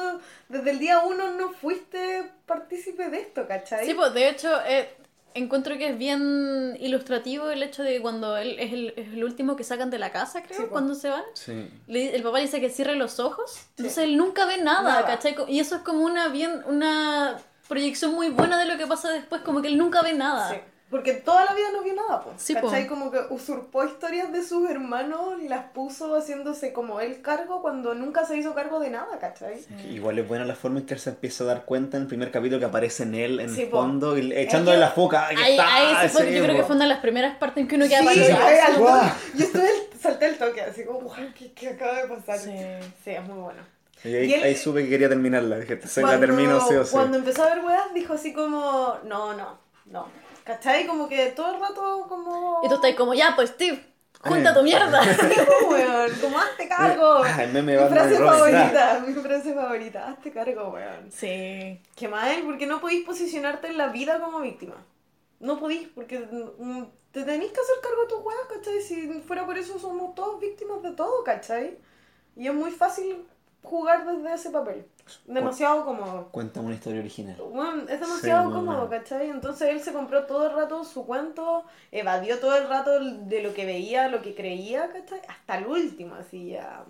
desde el día uno no fuiste partícipe de esto, ¿cachai? Sí, pues de hecho, eh, encuentro que es bien ilustrativo el hecho de que cuando él es el, es el último que sacan de la casa, creo, Sí, cuando se van. Sí. Le- el papá le dice que cierre los ojos, entonces él nunca ve nada, Nada. ¿cachai? Y eso es como una bien una proyección muy buena de lo que pasa después, como que él nunca ve nada. Sí, Porque toda la vida no vio nada, pues. Sí, po. ¿Cachai? Como que usurpó historias de sus hermanos y las puso haciéndose como él cargo cuando nunca se hizo cargo de nada, ¿cachai? Que Igual es buena la forma en que él se empieza a dar cuenta en el primer capítulo que aparece en él, en Sí, el po. fondo, y le- echándole que- la foca. ¡Ahí Ahí, está! ahí Sí, yo creo que po. fue una de las primeras partes en que uno queda Sí, al- ¡Guau! yo estuve, salté el toque, así como, "Guau, ¿qué, qué acaba de pasar? Sí. Sí, es muy bueno. Y ahí, Y él- ahí supe que quería terminarla. Dije, se la termino sí o sí. Cuando empezó a ver weas, dijo así como, no, no, no. ¿Cachai? Como que todo el rato como... Y tú estás como, ya, pues, Steve, junta Eh. tu mierda. como, weón, como hazte cargo. Ah, el meme mi frase favorita, mi frase favorita, hazte cargo, weón. sí. Qué mal, porque no podéis posicionarte en la vida como víctima. No podéis, porque mm, te tenéis que hacer cargo de tus weas, ¿cachai? Si fuera por eso somos todos víctimas de todo, ¿cachai? Y es muy fácil jugar desde ese papel. Demasiado cómodo. Cuéntame una historia original. Bueno, es demasiado Sí, cómodo. ¿cachai? Entonces él se compró todo el rato su cuento, evadió todo el rato de lo que veía, lo que creía, ¿cachai? Hasta el último, así ya.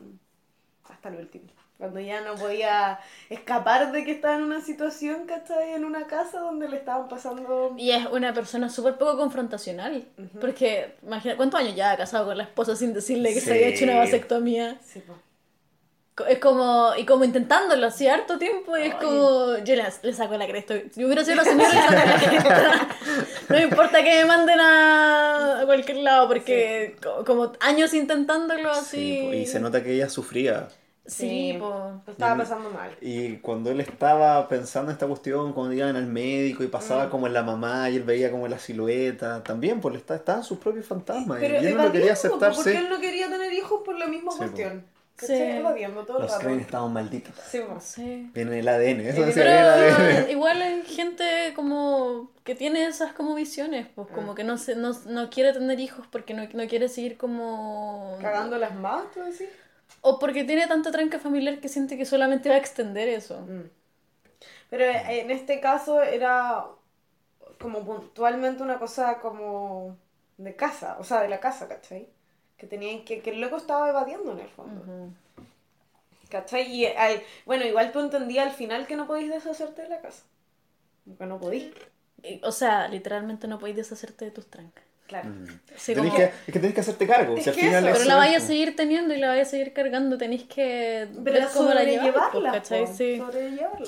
Hasta el último. Cuando ya no podía escapar de que estaba en una situación, ¿cachai? En una casa donde le estaban pasando. Y es una persona súper poco confrontacional. Porque, imagina, ¿cuántos años ya ha casado con la esposa sin decirle que se había hecho una vasectomía? Sí, po. Es como, y como intentándolo así harto tiempo, y es Ay. como, yo le, le saco la cresta. Si hubiera sido la señora, le saco la cresta. No me importa que me manden a, a cualquier lado, porque co- como años intentándolo así. Sí, y se nota que ella sufría. Sí, po. Lo estaba Y- pasando mal. Y cuando él estaba pensando en esta cuestión, cuando iban al médico y pasaba Mm. como en la mamá y él veía como la silueta, también pues está- estaban sus propios fantasmas y Pero él no quería evadiendo, po, aceptar, porque sí. él no quería tener hijos por la misma Sí, po. Sí. Evadiendo todo el Los estaban malditos. Sí. Sí. Viene el ADN, eso Eh, decía Pero el ADN. igual hay gente como que tiene esas como visiones, pues Ah. como que no se, no, no quiere tener hijos porque no, no quiere seguir como... Cagándolas más, tú decís. O porque tiene tanta tranca familiar que siente que solamente va a extender eso. Mm. Pero eh, en este caso era como puntualmente una cosa como de casa, o sea, de la casa, ¿cachai? Que tenían que, que el loco estaba evadiendo en el fondo, Ujú. ¿cachai? Y al- bueno, igual tú entendías al final que no podéis deshacerte de la casa. Que no podéis, Y, O sea, literalmente no podéis deshacerte de tus trancas. claro. Sí, Tenés como- que, es que tenés que hacerte cargo. Es si al que final eso, Pero la vaya a seguir teniendo y la vaya a seguir cargando, tenéis que Pero ver cómo la pues, po, Sí.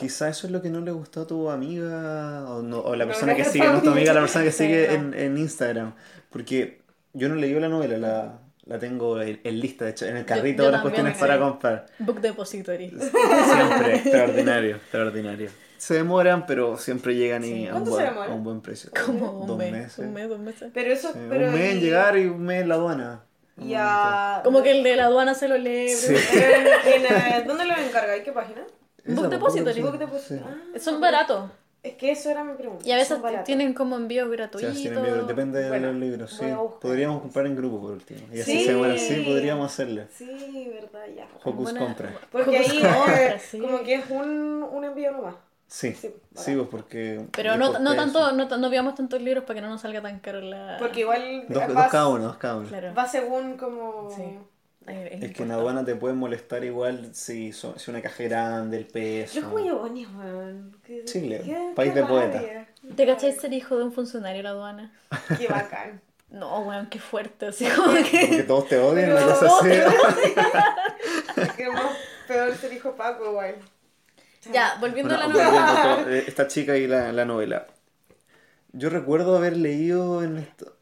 Quizá eso es lo que no le gustó a tu amiga o, no- o la persona no que sigue, no tu amiga. amiga, la persona que Sí, sigue no. en, en Instagram. Porque yo no leí la novela, la, la tengo en, en lista, de hecho, en el carrito yo de las cuestiones para comprar. Book Depository. Siempre, extraordinario, extraordinario. Se demoran, pero siempre llegan y a, un ¿Cuánto se buen, a un buen precio. Como un Dos mes, meses. un mes, dos meses. Pero eso, Sí, pero un mes en llegar y un mes en la aduana. y a- Como que el de la aduana se lo lee. Sí. En- en, eh, ¿Dónde lo encargáis? ¿Qué página? Book Depository. Book Deposit- Sí. Ah, Son baratos. Es que eso era mi pregunta. Y a veces tienen como envíos Sí, gratuitos. libros, depende de Bueno, los libros. Sí. Podríamos comprar en grupo por último. Y así Sí. se bueno, sí, podríamos hacerle. Sí, verdad, ya. Hocus Buena- compra. Porque ahí compra, sí. como que es un, un envío nomás. Sí, Sí, sí, pues porque. Pero no, no tanto, no, no veamos tantos libros para que no nos salga tan caro la... Porque igual Dos, dos cada uno, dos cada uno. Claro. va según como... Sí. Ay, Es que en aduana te pueden molestar igual si, son, si una caja grande, el peso. Los huevones, weón. Chile, qué- país qué de poeta. ¿Te cacháis ser hijo de un funcionario de la aduana? Qué bacán. No, weón, qué fuerte. Así como que... Como que todos te odian, cosa todos así. te Qué más peor ser hijo Paco, igual. Ya, volviendo Bueno, a la novela. eh, esta chica y la, la novela. Yo recuerdo haber leído en esto.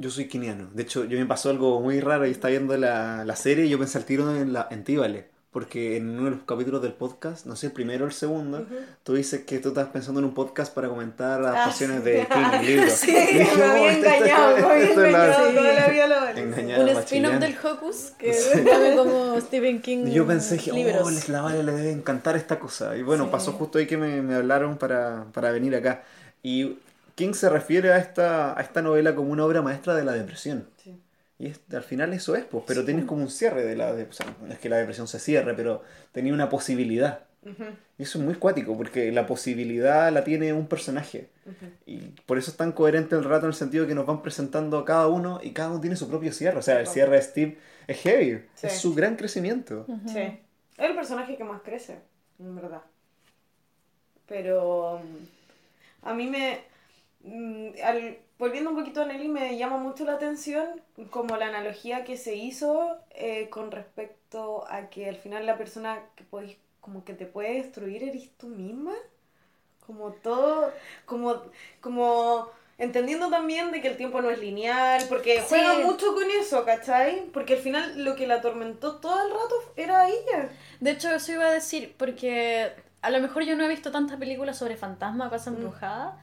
Yo soy quiniano. De hecho, yo me pasó algo muy raro y estaba viendo la, la serie y yo pensé al tiro en, la, en Tíbale. Porque en uno de los capítulos del podcast, no sé, el primero o el segundo, tú dices que tú estás pensando en un podcast para comentar adaptaciones sí. de King, el libro. Sí, Y dije, me "Oh, había esto- engañado, me había engañado Sí. toda la vida lo vale. Engañada, Un spin-off del Hocus que llame como Stephen King yo pensé que, libros. oh, les- la Vale le debe encantar esta cosa. Y bueno, Sí. pasó justo ahí que me, me hablaron para, para venir acá. Y King se refiere a esta, a esta novela como una obra maestra de la depresión. Sí. Y es- al final eso es, pues, pero tienes como un cierre de la depresión. no es que la depresión se cierre, pero tenía una posibilidad. Ujú, Y eso es muy cuático, porque la posibilidad la tiene un personaje. ujú. Y por eso es tan coherente el rato en el sentido que nos van presentando a cada uno y cada uno tiene su propio cierre. O sea, el cierre de Steve es heavy, Sí. es su gran crecimiento. Ujú. Sí. Es el personaje que más crece, en verdad. Pero mm, a mí me... mm, al- volviendo un poquito a Nelly, me llama mucho la atención como la analogía que se hizo eh, con respecto a que al final la persona que podéis, como que te puede destruir eres tú misma. Como todo, como, como Entendiendo también de que el tiempo no es lineal, porque Sí. juega mucho con eso, ¿cachai? Porque al final lo que la atormentó todo el rato era ella. De hecho, eso iba a decir, porque a lo mejor yo no he visto tantas películas sobre fantasmas, Mm. casa embrujada,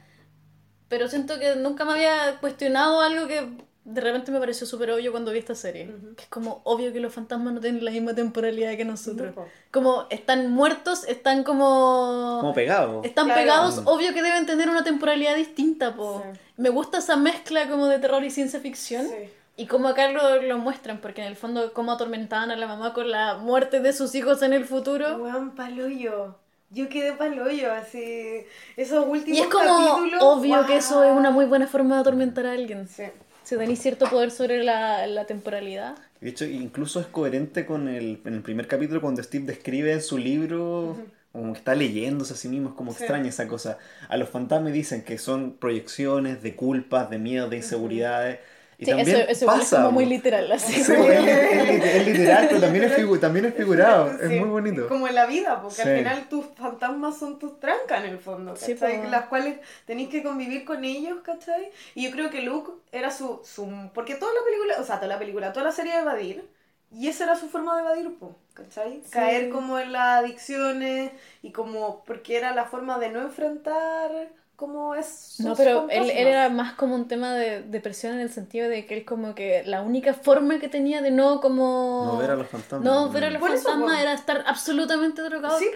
pero siento que nunca me había cuestionado algo que de repente me pareció súper obvio cuando vi esta serie. Que es como obvio que los fantasmas no tienen la misma temporalidad que nosotros. No. Como están muertos, están como... Como pegado. Están Claro. pegados, Mm. obvio que deben tener una temporalidad distinta, po. Sí. Me gusta esa mezcla como de terror y ciencia ficción. Sí. Y como acá lo, lo muestran, porque en el fondo cómo atormentaban a la mamá con la muerte de sus hijos en el futuro. Paloyo. Yo quedé paloyo, así. Esos últimos Y es como capítulos, obvio que eso es una muy buena forma de atormentar a alguien. Sí. Si tenéis cierto poder sobre la, la temporalidad. De hecho, incluso es coherente con el, en el primer capítulo cuando Steve describe en su libro, como que está leyéndose a sí mismo, es como Sí. extraña esa cosa. A los fantasmas dicen que son proyecciones de culpas, de miedo, de inseguridades. Y Sí, también eso, eso igual es pasa, como muy po. literal, así. Sí, es, es- es literal, pero también es, figu- también es figurado. Sí, Es muy bonito. Como en la vida, porque Sí. al final tus fantasmas son tus trancas en el fondo, Sí, ¿cachai? po. Las cuales tenéis que convivir con ellos, ¿cachai? Y yo creo que Luke era su, su... Porque toda la película, o sea, toda la película, toda la serie de evadir, y esa era su forma de evadir, po, ¿cachai? Sí. Caer como en las adicciones y como... Porque era la forma de no enfrentar como es... No, pero él, él era más como un tema de depresión en el sentido de que él como que la única forma que tenía de no como... No ver a los fantasmas. No, ver a los eso, fantasmas era estar absolutamente drogado. Sí.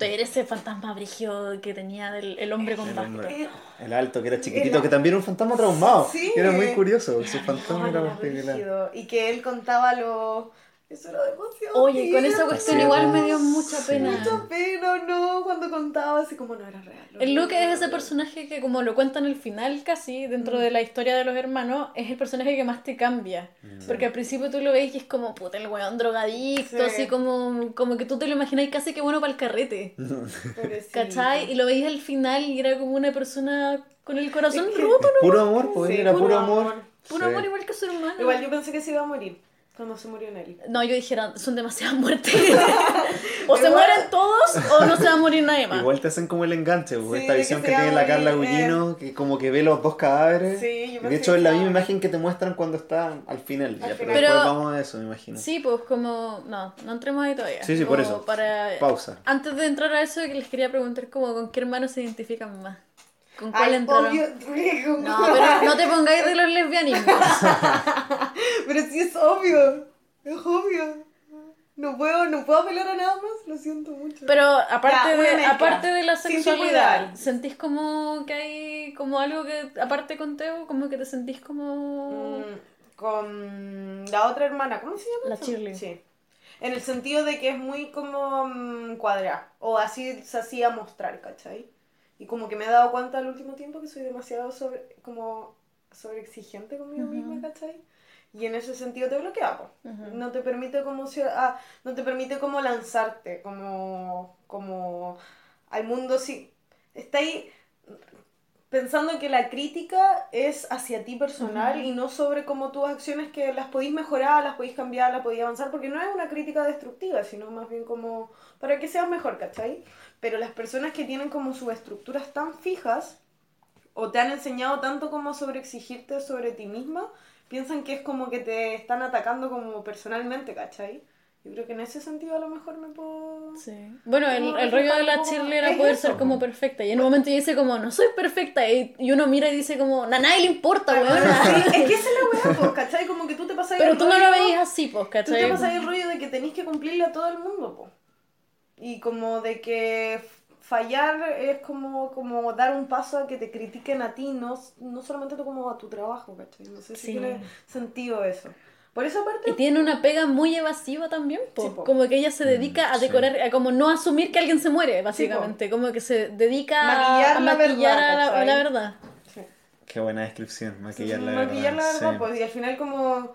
Era ese fantasma brigio que tenía del, el hombre con El hombre. Eh, El alto, que era chiquitito, Era- que también era un fantasma traumado. Sí. que Era muy curioso. Su fantasma no, era era particular. brígido. Y que él contaba lo... Eso era demasiado Oye, con esa tierno. cuestión Sí, igual me dio mucha Sí. pena. Mucha pena, no, cuando contaba así como no era real. El Luke es ese personaje que, como lo cuentan al final casi, dentro de la historia de los hermanos, es el personaje que más te cambia. Porque al principio tú lo ves y es como, puta, el weón drogadicto, Sí. así como, como que tú te lo imagináis casi que bueno para el carrete. ¿Cachai? Y lo veis al final y era como una persona con el corazón Es que- roto, ¿no? Puro amor, pues Sí, era puro, puro amor. amor. Puro Sí. amor igual que su hermano. Igual yo pensé que se iba a morir cuando se murió Nelly. No, yo dijera, son demasiadas muertes. o se mueren todos o no se va a morir nadie más. Igual te hacen como el enganche, pues, Sí, esta visión que tiene la Carla Gugino, que como que ve los dos cadáveres. Sí, yo de hecho es la misma imagen que te muestran cuando está al final. ya, Al pero final. después Pero- vamos a eso, me imagino. Sí, pues como... No, no entremos ahí todavía. Sí, sí, por eso. Para... Pausa. Antes de entrar a eso, que les quería preguntar como con qué hermano se identifican más. ¿Con cuál Ay, entraron? obvio. No, pero no te pongáis de los lesbianismos. Pero sí es obvio. Es obvio. No puedo, no puedo apelar a nada más, lo siento mucho. Pero aparte, Ya, de, aparte de la sexualidad. ¿sentís como que hay como algo que, aparte con Teo, como que te sentís como... Mm, con la otra hermana, ¿cómo se llama? La? Shirley. Sí. En el sentido de que es muy como cuadrada. O así se hacía mostrar, ¿cachai? Y como que me he dado cuenta al último tiempo que soy demasiado sobre, como sobreexigente conmigo Ujú. misma, ¿cachai? Y en ese sentido te bloquea, po. Ujú. No te permite como si- ah, no te permite como lanzarte, como, como al mundo sí. Está ahí pensando que la crítica es hacia ti personal Ujú. y no sobre como tus acciones que las podéis mejorar, las podéis cambiar, las podéis avanzar, porque no es una crítica destructiva, sino más bien como para que seas mejor, ¿cachai? Pero las personas que tienen como sus estructuras tan fijas o te han enseñado tanto como sobre exigirte sobre ti misma, piensan que es como que te están atacando como personalmente, ¿cachai? Yo creo que en ese sentido a lo mejor me puedo... Sí. Bueno, el, el rollo de la Shirley era poder eso, ser como perfecta. Y en un momento ella dice como, no soy perfecta. Y, y uno mira y dice como, a nadie le importa, weona. Sí, es que esa es la weá, pues, ¿cachai? Como que tú te pasas Pero el tú no lo veías así, pues, Tú te ¿cachai? pasas el rollo de que tenéis que cumplirle a todo el mundo, po. Y como de que fallar es como, como dar un paso a que te critiquen a ti, no, no solamente tú como a tu trabajo, ¿cachai? No sé si Sí. tiene sentido eso. Por esa parte, Y tiene una pega muy evasiva también, po. Sí, po. como que ella se dedica a sí. decorar, a como no asumir que alguien se muere, básicamente, como que se dedica a- Maquillar a la maquillar verdad, a la, a verdad. sí. Qué buena descripción, maquillar la maquillar verdad. la verdad, sí. pues, y al final como...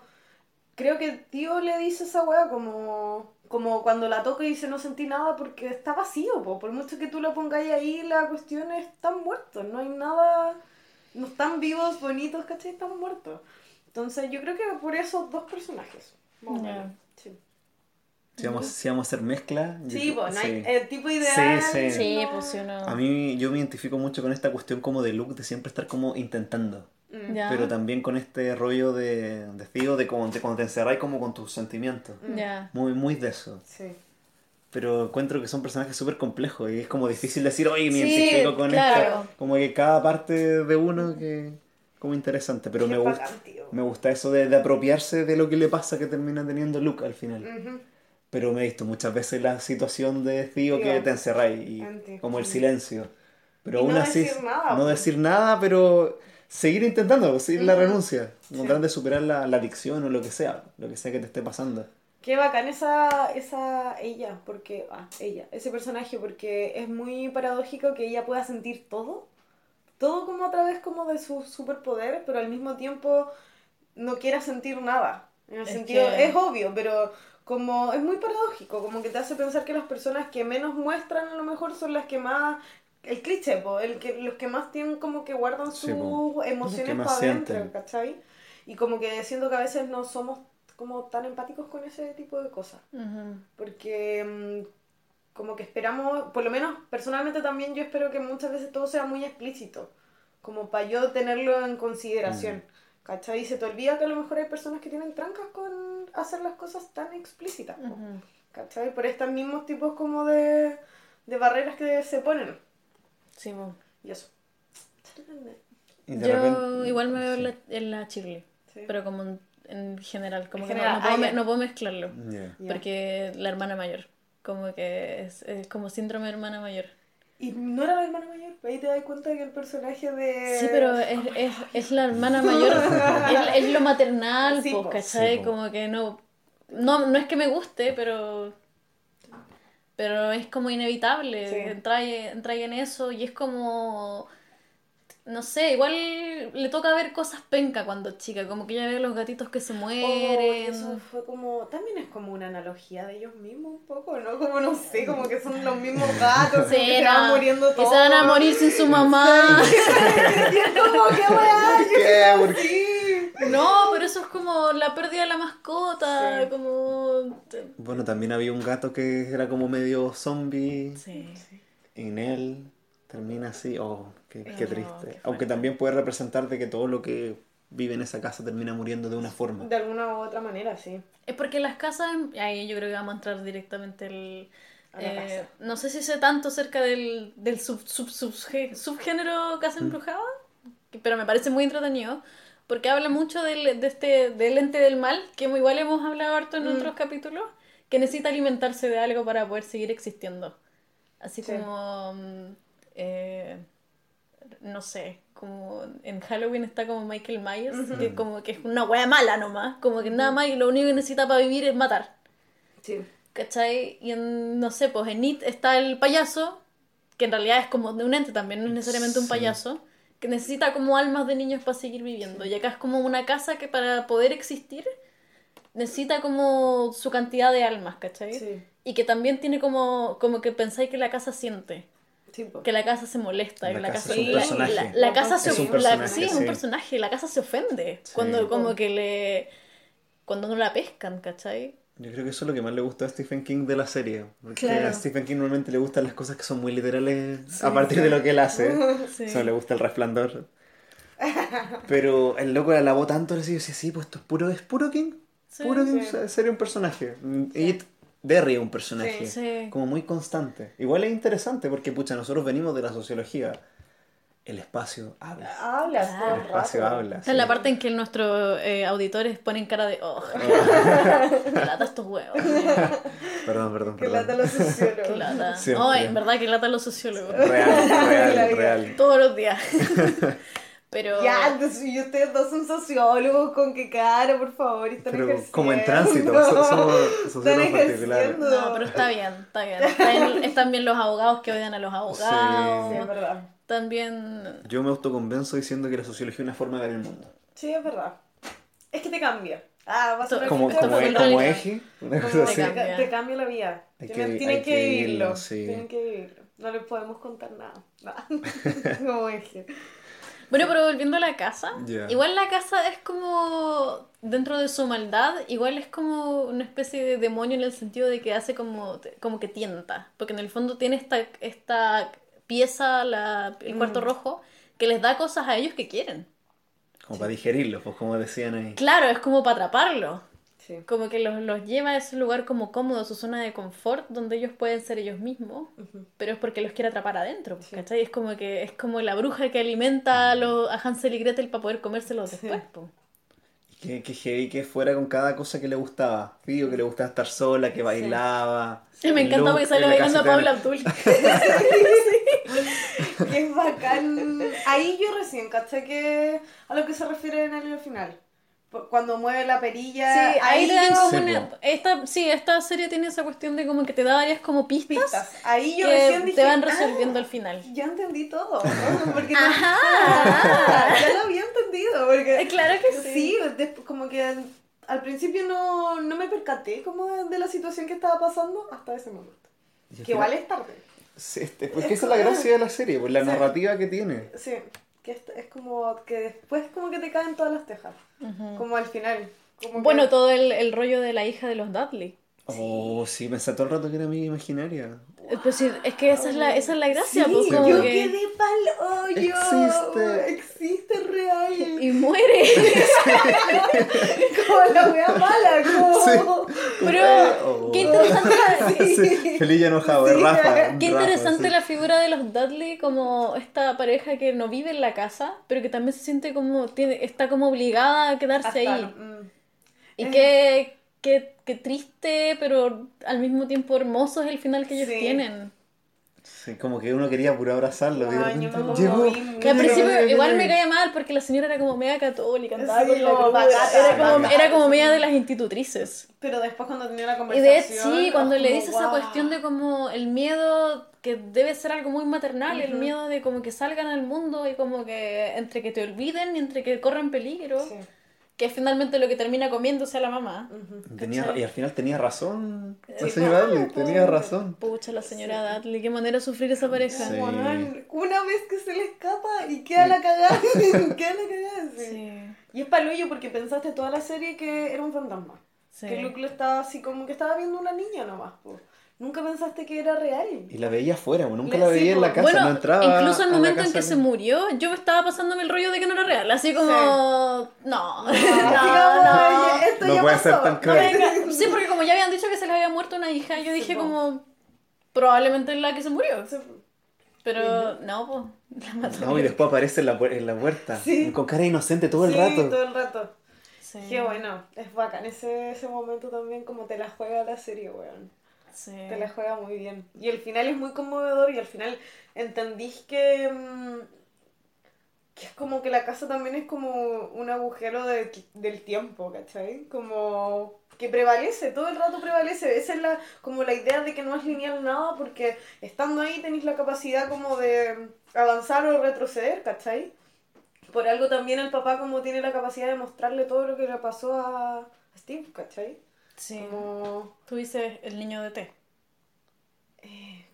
Creo que tío le dice esa weá como... Como cuando la toca y dice no sentí nada porque está vacío, po. por mucho que tú lo pongáis ahí, la cuestión es están muertos, no hay nada, no están vivos, bonitos, ¿cachai? Están muertos. Entonces yo creo que por esos dos personajes. más sí. Si vamos, si vamos a hacer mezcla. Sí, pues, no hay sí. el tipo ideal. Sí, sí. Sí, no. pues si uno... A mí yo me identifico mucho con esta cuestión como de look, de siempre estar como intentando. Mm. Ya. Pero también con este rollo de, de Tío, de como de cuando te encerráis como con tus sentimientos. Ya. Muy, muy de eso. Sí. Pero encuentro que son personajes súper complejos y es como difícil decir, oye, me Sí, identifico con claro. esto. Como que cada parte de uno que como interesante. Pero Qué me gusta, me gusta eso de, de apropiarse de lo que le pasa que termina teniendo Luke al final. Ujú. Pero me he visto muchas veces la situación de Tío que te encerráis y Ante. como el silencio. Pero Y aún no así, decir nada, no decir nada, pero seguir intentando, seguir la renuncia, tratar de superar la, la adicción o lo que sea, lo que sea que te esté pasando. Qué bacán esa, esa ella, porque, ah, ella, ese personaje, porque es muy paradójico que ella pueda sentir todo, todo como a través como de sus superpoderes, pero al mismo tiempo no quiera sentir nada. En el Es sentido, que- es obvio, pero como es muy paradójico, como que te hace pensar que las personas que menos muestran a lo mejor son las que más, el cliché, po, el que, los que más tienen como que guardan Sí, sus. Los emociones para adentro. ¿cachai? Y como que siento que a veces no somos como tan empáticos con ese tipo de cosas. Ujú. Porque mm, como que esperamos, por lo menos personalmente también yo espero que muchas veces todo sea muy explícito, como para yo tenerlo en consideración. ¿Cachai? Y se te olvida que a lo mejor hay personas que tienen trancas con hacer las cosas tan explícitas. po, Ujú. ¿Cachai? Por estos mismos tipos como de, de barreras que se ponen. Sí, pues. Y eso. Y Yo repente- igual me veo sí. en la, en la Sí. pero como en, en general, como En que no- general, no, puedo, ah, me- no puedo mezclarlo, porque la hermana mayor, como que es, es como síndrome de hermana mayor. Y no era la hermana mayor, ahí te das cuenta que el personaje de... Sí, pero es, es, es la hermana mayor, es, es lo maternal, Sí, po. ¿cachai? Sí, como que no, no, no es que me guste, pero, pero es como inevitable, Sí. entrar, entrar en eso y es como, no sé, igual le toca ver cosas penca cuando chica, como que ella ve los gatitos que se Oh, mueren. eso fue como, también es como una analogía de ellos mismos un poco, ¿no? Como no sé, como que son los mismos gatos, Sí, que se no, van muriendo que todos. se van a morir sin su mamá. Y es como, qué weá, ¿Qué? ¿Por así. No, pero eso es como la pérdida de la mascota, Sí. como... Bueno, también había un gato que era como medio zombie. Sí. Y en él termina así. Oh, qué, qué No, triste. qué Aunque también puede representar de que todo lo que vive en esa casa termina muriendo de una forma. De alguna u otra manera, sí. Es porque las casas, ahí yo creo que vamos a entrar directamente el, A la eh, casa. no sé si sé tanto acerca del, del sub, sub- subgé- subgénero casa embrujada, que- pero me parece muy entretenido, porque habla mucho del, de este, del ente del mal, que igual hemos hablado harto en Mm. otros capítulos, que necesita alimentarse de algo para poder seguir existiendo. Así Sí. como, mm, eh, no sé, como en Halloween está como Michael Myers, que como que es una wea mala nomás, como que nada más y lo único que necesita para vivir es matar. Sí. ¿Cachai? Y en, no sé, pues en It está el payaso, que en realidad es como de un ente también, no es necesariamente un Sí. payaso, que necesita como almas de niños para seguir viviendo. Y acá es como una casa que para poder existir necesita como su cantidad de almas, ¿cachai? Sí. Y que también tiene como, como que pensáis que la casa siente, que la casa se molesta, La que la casa casa... es un la- personaje. La, la casa se Es un la- personaje, sí, es un sí. personaje, la casa se ofende Sí. cuando como que le... cuando no la pescan, ¿cachai? Yo creo que eso es lo que más le gustó a Stephen King de la serie. Porque Claro. a Stephen King normalmente le gustan las cosas que son muy literales a partir de lo que él hace. Sí. Le gusta el resplandor. Pero el loco la alabó tanto, le decía, sí, pues esto es puro, es puro King. Puro King, serio un personaje. Y Derry es un personaje. Como muy constante. Igual es interesante porque, pucha, nosotros venimos de la sociología. El espacio habla. Hablas Ah. el espacio rato. habla. Es la parte en que nuestros eh, auditores ponen cara de, oh, qué lata estos huevos. Perdón, perdón, Que lata perdón. los sociólogos. Qué lata. No, en verdad que lata los sociólogos. Real, real. Todos los días. Pero. Ya, entonces, y ustedes dos son sociólogos, con qué cara, por favor, están Pero ejerciendo. como en tránsito, so- somos Están sociólogos particulares. ejerciendo. No, pero está bien, está bien. Están, están bien los abogados que odian a los abogados. Sí, es verdad. También. Yo me autoconvenzo diciendo que la sociología es una forma de ver el mundo. Sí, es verdad. Es que te cambia. Ah, vas a ver Como, como, en como eje, una como cosa te, así. cambia. ca- te cambia la vida. Tienen que- tienen hay que, que vivirlo. vivirlo, sí. Tienen que vivirlo. No les podemos contar nada. nada. como dije. Bueno, pero volviendo a la casa, igual la casa es como, dentro de su maldad, igual es como una especie de demonio en el sentido de que hace como, como que tienta, porque en el fondo tiene esta, esta pieza, la, el cuarto Mm. rojo, que les da cosas a ellos que quieren. Como para digerirlo, pues como decían ahí. Claro, es como para atraparlo. Sí. Como que los, los lleva a ese lugar como cómodo, su zona de confort, donde ellos pueden ser ellos mismos, pero es porque los quiere atrapar adentro, pues, Sí. ¿cachai? Es como que es como la bruja que alimenta a, los, a Hansel y Gretel para poder comérselos Sí. después, que, que heavy que fuera con cada cosa que le gustaba. Digo que le gustaba estar sola, que bailaba. Me encanta porque sale bailando a Paula Abdul. Que es bacán. Ahí yo recién caché que a lo que se refiere en el final. Cuando mueve la perilla. Sí, ahí te dan yo- como una... Esta, sí, esta serie tiene esa cuestión de como que te da varias como pistas, pistas. Ahí yo que recién dije. te van "Ah, resolviendo al final. ya entendí todo. ¿no? Porque no- Ajá. Ah, ya lo había entendido. Porque Eh, Claro que sí. Sí, como que al principio no, no me percaté como de, de la situación que estaba pasando hasta ese momento. Que igual es tarde. Sí, este, porque esa es la gracia de la serie, pues la Sí. narrativa que tiene. Sí, que es, es como que después como que te caen todas las tejas. Como al final. Como que- Bueno, todo el, el rollo de la hija de los Dudley. Oh, sí, pensé todo el rato que era amiga imaginaria. Eh, Pues sí, es que esa es la, esa es la gracia, Sí, pues como yo que... quedé pal hoyo. Existe. Existe real. Y muere. como la wea mala, como. Pero Oh. qué interesante, Sí, Feliz y enojado, Sí. Rafa. qué Rafa, interesante sí. la figura de los Dudley como esta pareja que no vive en la casa, pero que también se siente como tiene está como obligada a quedarse Hasta- ahí. mm. Y Eh. qué, qué, qué triste, pero al mismo tiempo hermoso es el final que ellos Sí. tienen. Sí, como que uno quería puro abrazarlo. y de Ay, yo repente me llegó. al principio igual me caía mal porque la señora era como media católica, andaba Sí, con la cruz, era como, era como media de las institutrices. Pero después cuando tenía la Y conversación. de hecho, sí, cuando le como, dice esa "Guau". cuestión de como el miedo, que debe ser algo muy maternal, el Ujú. miedo de como que salgan al mundo y como que entre que te olviden y entre que corran peligro, Sí. Que es finalmente lo que termina comiéndose a la mamá. Tenía- y al final tenía razón. La Sí, señora Dudley, tenía razón. Pucha, la señora Dudley, qué manera de sufrir esa pareja. Sí. Una vez que se le escapa y queda la cagada, queda la cagada, sí. Y es palullo porque pensaste toda la serie que era un fantasma. sí. Que Luke lo estaba así como que estaba viendo una niña nomás, po. Nunca pensaste que era real. Y la veía afuera, nunca la sí, veía en la casa, bueno, no entraba. incluso a el momento en que se murió, yo estaba pasándome el rollo de que no era real, así como... No, no, no. "Oye, esto No ya puede pasó". ser tan No cruel. Sí, porque como ya habían dicho que se les había muerto una hija, yo Sí, dije po. como... Probablemente la que se murió. Sí. Pero no, pues. La mató. No, y después aparece en la, pu- en la puerta. Sí. Con cara inocente todo el Sí, rato. todo el rato. Sí. Qué bueno, es bacán ese, ese momento también como te la juega la serie, weón. Sí. Te la juega muy bien. Y el final es muy conmovedor y al final entendís que, mm, que es como que la casa también es como un agujero de- del tiempo, ¿cachai? Como que prevalece, todo el rato prevalece. Esa es la, como la idea de que no es lineal nada porque estando ahí tenéis la capacidad como de avanzar o retroceder, ¿cachai? Por algo también el papá como tiene la capacidad de mostrarle todo lo que le pasó a Steve, ¿cachai? Sí. Como... Tú dices el niño de té.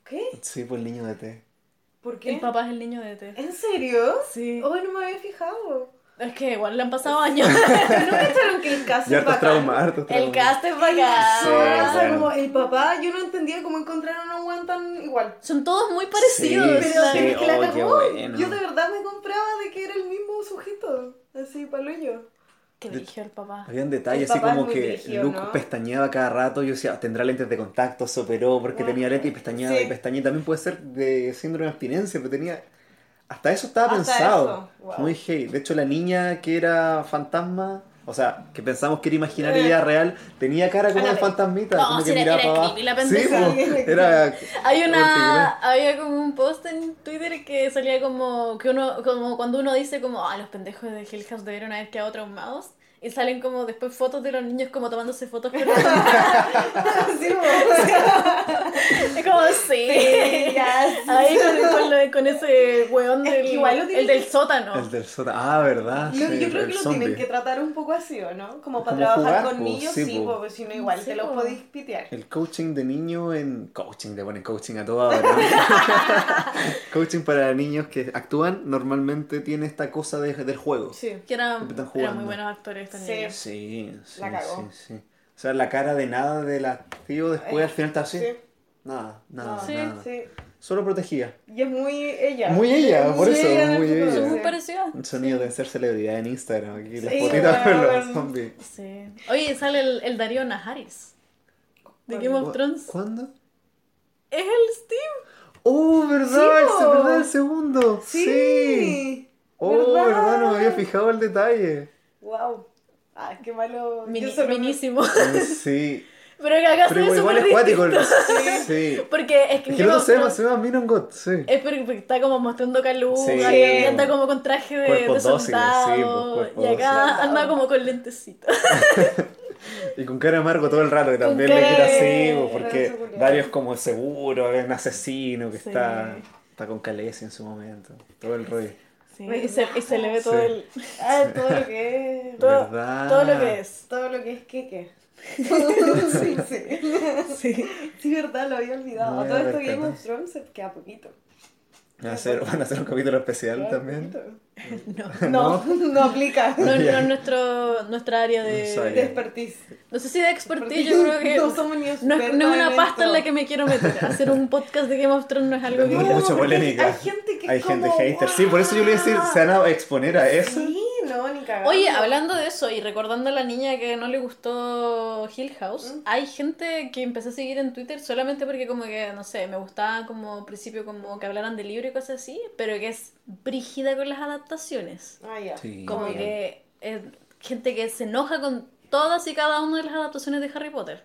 ¿Qué? Sí, pues el niño de té. ¿Por qué? El papá es el niño de té. ¿En serio? Sí. Hoy no me había fijado. Es que igual le han pasado años. ¿No cacharon que el cast Ya es bacán? traumas, hartos el traumas. cast es Sí, bacán. o sea, bueno. como el papá, yo no entendía cómo encontraron a un weón tan igual. Son todos muy parecidos. Sí, Pero sí. es que la oh, qué cagó. bueno. Yo de verdad me compraba de que era el mismo sujeto. Así, paluyo. Que dirigió el papá. Habían detalles El así como que Luke ¿no? pestañeaba cada rato. Yo decía, tendrá lentes de contacto, se operó porque Ah, tenía lentes y pestañeaba sí. y pestañeaba. También puede ser de síndrome de abstinencia, pero tenía. Hasta eso estaba Hasta pensado. eso, wow. Muy heavy. De hecho, la niña que era fantasma, o sea, que pensamos que era imaginaria Eh. real, tenía cara como de fantasmita. No, como sí, que era- miraba era para abajo. creepy la Sí, pendeja. po, era. Hay una, había como un post en Twitter que salía como que uno, como cuando uno dice como, ah, los pendejos de Hill House debieron haber quedado traumados. Y salen como después fotos de los niños como tomándose fotos con los Sí. Es como, sí. Sí, ya, sí. Ahí con, con, lo- con ese weón Es del, que igual lo el del que- sótano. El del sota. Ah, ¿verdad? Lo- Sí, yo creo que lo zombie. tienen que tratar un poco así, ¿o no? Como para Como trabajar jugar, con po, niños, sí, sí, po. po, porque si no igual Sí, te lo po. podéis pitear. El coaching de niño en. Coaching, le ponen coaching a todo ahora. coaching para niños que actúan normalmente tiene esta cosa de- del juego. Sí. Que eran, eran muy buenos actores Sí. Sí, sí, La cagó. sí, sí. O sea, la cara de nada del activo después Eh, al final está así. Sí. Nada, nada, Sí, nada. Sí. Solo protegía. Y es muy ella. Muy ella, por eso, ella muy ella. Son muy parecidos. Un sonido de ser celebridad en Instagram. Aquí las Sí, fotitas los weón. zombies. Sí. Oye, sale el, el Darío Najaris. De Game of ¿Cu- Thrones. ¿Cuándo? Es el Steve. ¡Oh, verdad! Sí, el, verdad, el segundo. Sí. Oh, ¿Verdad? verdad, no me había fijado el detalle. Wow. Ah, qué malo. Mini- me- minísimo. Sí. Pero que acá se Pero ve igual súper es cuático. Sí. Porque es que Es que otro of se llama, Minon God, sí. es porque está como mostrando caluga Sí. y anda como con traje de, Cuerpos de dóciles, sí, soldado. pues, y acá dóciles. anda como con lentecitos. Y con cara amargo todo el rato, que también le queda así, pues, porque. Dario es como seguro, es un asesino que Sí. está, está con Khaleesi en su momento. Todo el rollo. Sí, y, se, y se le ve todo Sí. el. Ah, todo lo que es. Todo, lo que es. Todo lo que es queque. sí, sí. Sí. Sí, verdad, lo había olvidado. No todo esto Game of Thrones se queda poquito. Van a hacer, van a hacer un capítulo especial también. No. No, no aplica. No, es nuestro, nuestra área de. Expertise. No sé si de expertise, yo creo que. No somos ni No es, expertas no es una en pasta en la que me quiero meter. Hacer un podcast de Game of Thrones no es algo que No, quiero. mucha porque polémica. Hay gente que Hay gente como, hater. Sí, por eso yo le iba a decir, se van a exponer a eso. Sí, cagando. Oye, hablando de eso y recordando a la niña que no le gustó Hill House, Mm. hay gente que empecé a seguir en Twitter solamente porque como que, no sé, me gustaba como al principio como que hablaran de libro y cosas así, pero que es brígida con las adaptaciones. Ah, ya. Sí. Como que es gente que se enoja con todas y cada una de las adaptaciones de Harry Potter.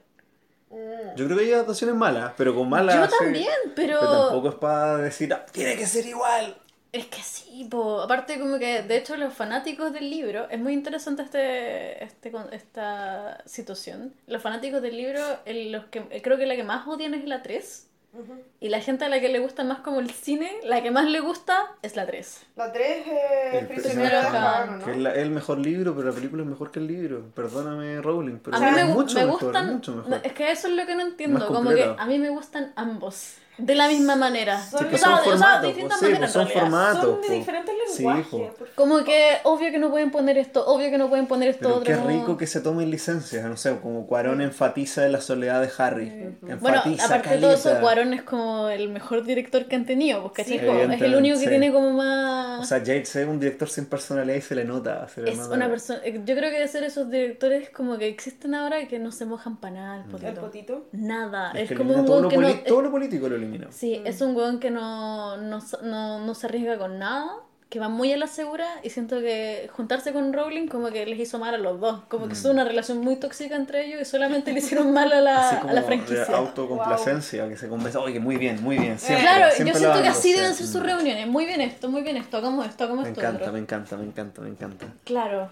Mm. Yo creo que hay adaptaciones malas, pero con malas. Yo sí. también, pero... Pero tampoco es para decir, "Ah, tiene que ser igual. Es que sí, po. aparte como que de hecho los fanáticos del libro, es muy interesante este, este con- esta situación. Los fanáticos del libro, el- los que creo que la que más odian es la 3 Ujú. y la gente a la que le gusta más como el cine, la que más le gusta es la 3. La 3 El es Prisionero de Azkaban, Azkaban, ¿no? Que es la- el mejor libro, pero la película es mejor que el libro. Perdóname, Rowling, pero A mí es me, mucho me mejor, gustan, mucho mejor. es que eso es lo que no entiendo, como que a mí me gustan ambos, de la misma manera. Son- O que sea, son de- o sea, formatos, de pues, distintas sí, maneras pues son formatos. Son de po. diferentes lenguajes. Como que obvio que no pueden poner esto, obvio que no pueden poner esto Pero otro. qué no. rico que se tomen licencias, no sé, como Cuarón enfatiza en la soledad de Harry. Bueno, Enfatiza aparte de todo eso. Cuarón es como el mejor director que han tenido, pues, ¿cachai? Sí, Como- es el único que sí. tiene como más... O sea, Yates es un director sin personalidad y se le nota. se le es nota. una persona... eh, Yo creo que de ser esos directores como que existen ahora que no se mojan para nada el El potito. Nada. Es Es, que como un todo, lo que no... todo lo político lo Sí, es un weón que no, no, no, no se arriesga con nada, que va muy a la segura y siento que juntarse con Rowling como que les hizo mal a los dos. Como que es una relación muy tóxica entre ellos y solamente le hicieron mal a Así la, como a la de franquicia. autocomplacencia, que se conversa, oye, muy bien, muy bien. Siempre, Claro, yo siento que así deben ser sus Mm. reuniones. Muy bien esto, muy bien esto, hagamos esto, hagamos Me esto encanta, otro. me encanta, me encanta, me encanta. Claro.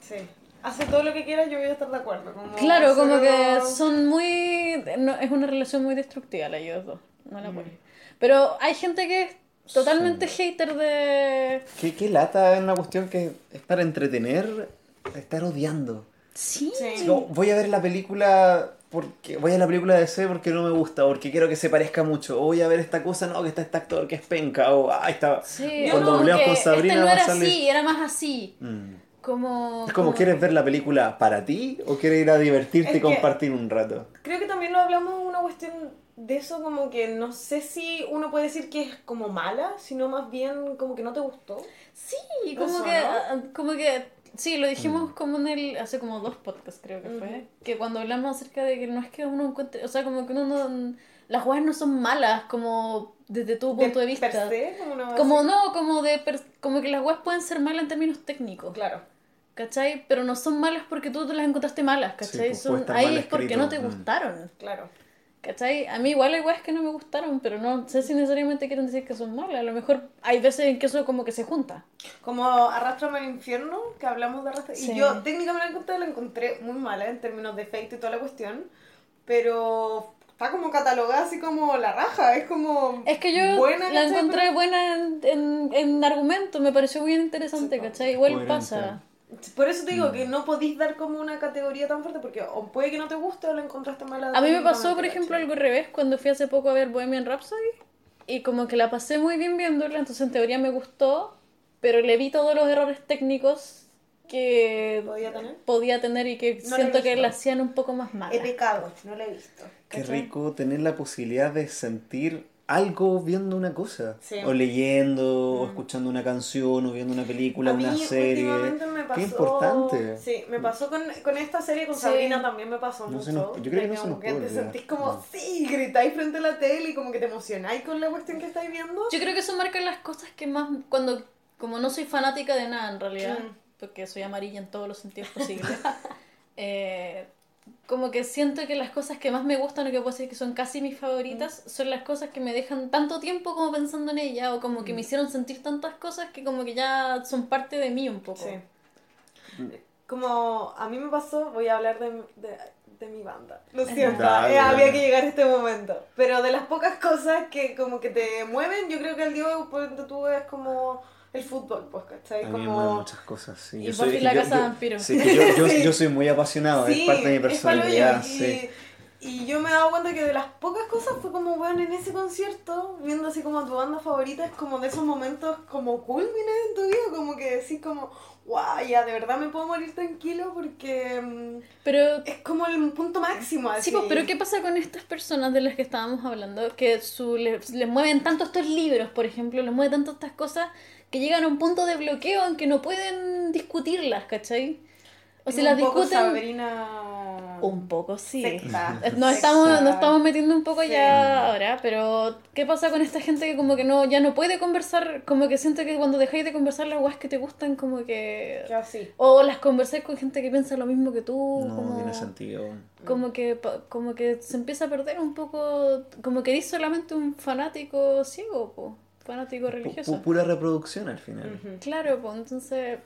Sí. Hace todo lo que quiera, yo voy a estar de acuerdo. Como Claro, como que son muy... no, es una relación muy destructiva la ellos dos. No la apoyo. Pero hay gente que es totalmente hater de... ¿Qué, qué lata es una cuestión que es para entretener, estar odiando. Sí. Sí. No, voy a ver la película porque voy a la película de DC porque no me gusta, porque quiero que se parezca mucho. O voy a ver esta cosa, no, que está este actor que es penca. O, ah, está. Sí, Cuando como hablamos que con Sabrina este no era así, era más así. Mm. Como... Es como, ¿quieres ver la película para ti o quieres ir a divertirte Es y que- compartir un rato? Creo que también lo hablamos una cuestión de eso, como que no sé si uno puede decir que es como mala, sino más bien como que no te gustó. Sí, como Eso, que, ¿no? ah, como que, sí, lo Mm. dijimos como en el, hace como dos podcasts creo que fue, que cuando hablamos acerca de que no es que uno encuentre, o sea, como que uno no, las jugadas no son malas, como desde tu punto de, vista. per se, como no, como de, per- como que las weas pueden ser malas en términos técnicos, Claro. ¿cachai? Pero no son malas porque tú te las encontraste malas, ¿cachai? pues, Son, ahí mal es porque no te mm. gustaron. Claro. ¿Cachai? A mí igual hay weas que no me gustaron, pero no sé si necesariamente quieren decir que son malas. A lo mejor hay veces en que eso como que se junta. Como Arrastrame al infierno, que hablamos de Arrastrame. Sí. Y yo técnicamente la encontré, muy mala en términos de efecto y toda la cuestión. Pero está como catalogada así como la raja. Es como. Es que yo buena, la encontré buena en, en, en argumento, me pareció muy interesante, Sí, ¿cachai? Igual coherente. pasa. Por eso te Mm. digo que no podéis dar como una categoría tan fuerte porque o puede que no te guste o la encontraste mala. A mí me pasó, por ejemplo, algo al revés cuando fui hace poco a ver Bohemian Rhapsody y como que la pasé muy bien viéndola, entonces en teoría me gustó, pero le vi todos los errores técnicos que ¿Podía tener? podía tener y que No siento que la hacían un poco más mala. He pecado, no la he visto. Qué ¿cachai? rico tener la posibilidad de sentir algo viendo una cosa. Sí. O leyendo, o escuchando una canción, o viendo una película, A mí una serie. me pasó... Qué importante. Sí, me pasó con, con esta serie, con Sí. Sabrina también me pasó No mucho. nos- yo creo que no se nos que puede te sentís como, No. sí, gritáis frente a la tele y como que te emocionáis con la cuestión que estáis viendo. Yo creo que eso marca las cosas que más, cuando, como no soy fanática de nada en realidad, Mm. porque soy amarilla en todos los sentidos posibles, eh, como que siento que las cosas que más me gustan o que puedo decir que son casi mis favoritas Mm. son las cosas que me dejan tanto tiempo como pensando en ella o como que Mm. me hicieron sentir tantas cosas que como que ya son parte de mí un poco. Sí. Como a mí me pasó, voy a hablar de, de, de mi banda. Lo siento, Dale, eh, dale. había que llegar a este momento. Pero de las pocas cosas que como que te mueven, yo creo que el día por tú es como el fútbol, pues, ¿cachai? A mí como... muchas cosas. Sí. Y Yo soy, la yo- casa yo- vampiro. sí, yo, yo, Sí. yo soy muy apasionado, es parte de mi personalidad. yo. sí. Y, y yo me he dado cuenta que de las pocas cosas fue como, bueno, en ese concierto, viendo así como tu banda favorita, es como de esos momentos como culmines en tu vida, como que decís como, guau, ya de verdad me puedo morir tranquilo porque mm, Pero es como el punto máximo. Así. Sí, pues, pero ¿qué pasa con estas personas de las que estábamos hablando? Que su, les, les mueven tanto estos libros, por ejemplo, les mueven tanto estas cosas que llegan a un punto de bloqueo en que no pueden discutirlas, ¿cachai? O si Un las poco discuten... Sabrina... Un poco, sí. secta. Eh, Nos estamos, nos estamos metiendo un poco Sí. ya ahora, pero ¿qué pasa con esta gente que como que no ya no puede conversar? Como que siento que cuando dejáis de conversar las guas que te gustan, como que... Que así. O las conversáis con gente que piensa lo mismo que tú. No como... tiene sentido. como que como que se empieza a perder un poco como que eres solamente un fanático ciego po, fanático religioso pu- pura reproducción al final. Ujú. claro pues entonces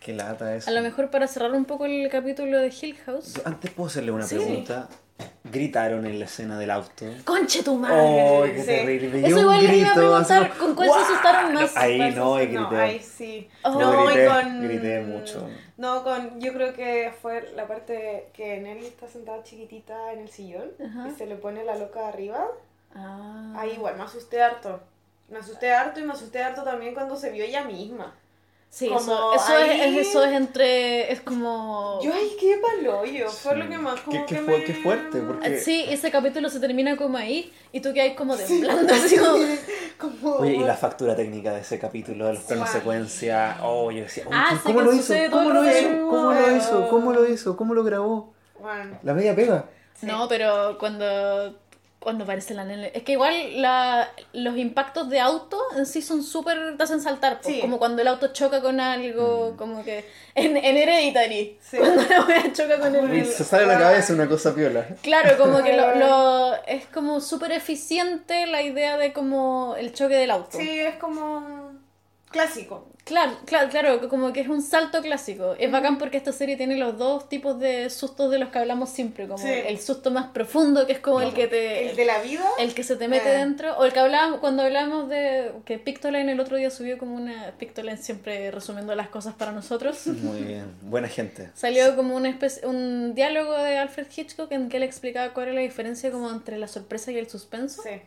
Qué lata eso. a lo mejor para cerrar un poco el capítulo de Hill House Antes puedo hacerle una Sí. pregunta. Gritaron en la escena del auto. conche tu ¡Oh, madre qué Sí. terrible! Eso igual les iba a grito, preguntar con cuál se asustaron más Ahí no, y no, grité. ahí sí. Oh. No, grité, y con... grité mucho. No, con... Yo creo que fue la parte que Nelly está sentada chiquitita en el sillón Ajá. y se le pone la loca arriba. ah. Ahí igual, me asusté harto. Me asusté harto y me asusté harto también cuando se vio ella misma. sí como eso, eso, ahí- es, es- eso es entre es como Yo ahí qué paloyo, fue Sí. lo que más como Qué- qué que fu- me... qué fuerte, porque- Eh, sí ese capítulo se termina como ahí y tú quedas como temblando así como Como... Oye, y la factura técnica de ese capítulo, de los planos secuencia. Oh, yo decía, Ah, sí, ¿cómo lo hizo? ¿Cómo lo hizo? ¿Cómo lo hizo? ¿Cómo lo hizo? ¿Cómo lo grabó? Bueno, La media pega. sí. No, pero cuando, cuando aparece la nene. Es que igual la, los impactos de auto en sí son súper. te hacen saltar. pues, Sí. Como cuando el auto choca con algo. Mm. Como que. En, en Hereditary. Sí. Cuando la wea choca con Uy, el. Se sale a la cabeza una cosa piola. Claro, como que lo, lo- es como súper eficiente la idea de como el choque del auto. Sí, es como... Clásico. Claro, claro, claro, como que es un salto clásico. Es bacán porque esta serie tiene los dos tipos de sustos de los que hablamos siempre, como Sí. el susto más profundo, que es como el que te El de la vida. el que se te mete Eh. dentro, o el que hablábamos cuando hablábamos de que Pictoline el otro día subió como una Pictoline siempre resumiendo las cosas para nosotros. Muy bien. Buena gente. Salió como una especie, un diálogo de Alfred Hitchcock en que él explicaba cuál era la diferencia como entre la sorpresa y el suspenso. Sí.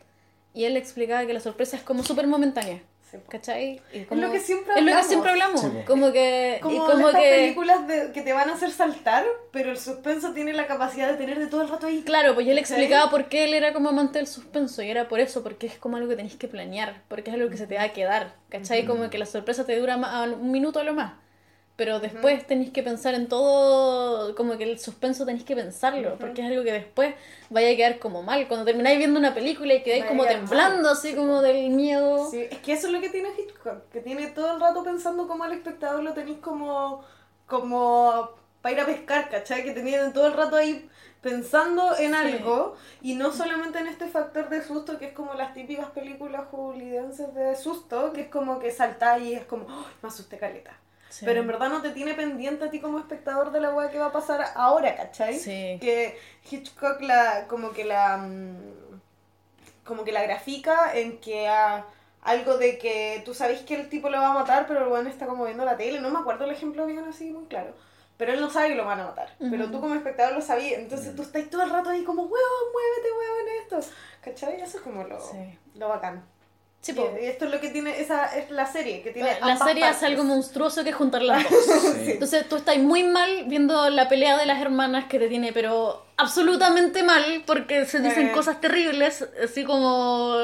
Y él explicaba que la sorpresa es como súper momentánea. Sí. ¿Cachai? Y Es como- lo que siempre es lo que hablamos. siempre hablamos. Sí, como que. Como, y como estas que. películas de, que te van a hacer saltar, pero el suspenso tiene la capacidad de tenerte todo el rato ahí. Claro, pues yo le explicaba por qué él era como amante del suspenso y era por eso, porque es como algo que tenéis que planear, porque es algo que se te va a quedar, ¿cachai? Como que la sorpresa te dura ma- un minuto a lo más, pero después tenéis que pensar en todo, como que el suspenso tenéis que pensarlo, porque es algo que después vaya a quedar como mal, cuando termináis viendo una película y quedáis como temblando así como del miedo. Sí, es que eso es lo que tiene Hitchcock, que tiene todo el rato pensando como al espectador lo tenéis como, como para ir a pescar, ¿cachai? Que tenían todo el rato ahí pensando en Sí. algo y no solamente en este factor de susto que es como las típicas películas hollywoodenses de susto, que es como que saltáis y es como, "Oh, me asusté caleta. Sí. Pero en verdad no te tiene pendiente a ti como espectador de la weá que va a pasar ahora, ¿cachai? Sí. Que Hitchcock la, como que la, mm, como que la grafica en que ah, algo de que tú sabes que el tipo lo va a matar, pero el weón está como viendo la tele, no me acuerdo el ejemplo bien así muy claro. Pero él no sabe que lo van a matar. Pero Ujú. tú como espectador lo sabías. Entonces tú estás todo el rato ahí como, huevón, muévete, huevón, esto. ¿Cachai? Eso es como lo, Sí. lo bacán. Sí, Y- po. y esto es lo que tiene, esa es la serie, que tiene La ambas serie hace partes. algo monstruoso que es juntar las dos. Sí. Entonces tú estás muy mal viendo la pelea de las hermanas que te tiene, pero absolutamente mal porque se dicen Eh. cosas terribles, así como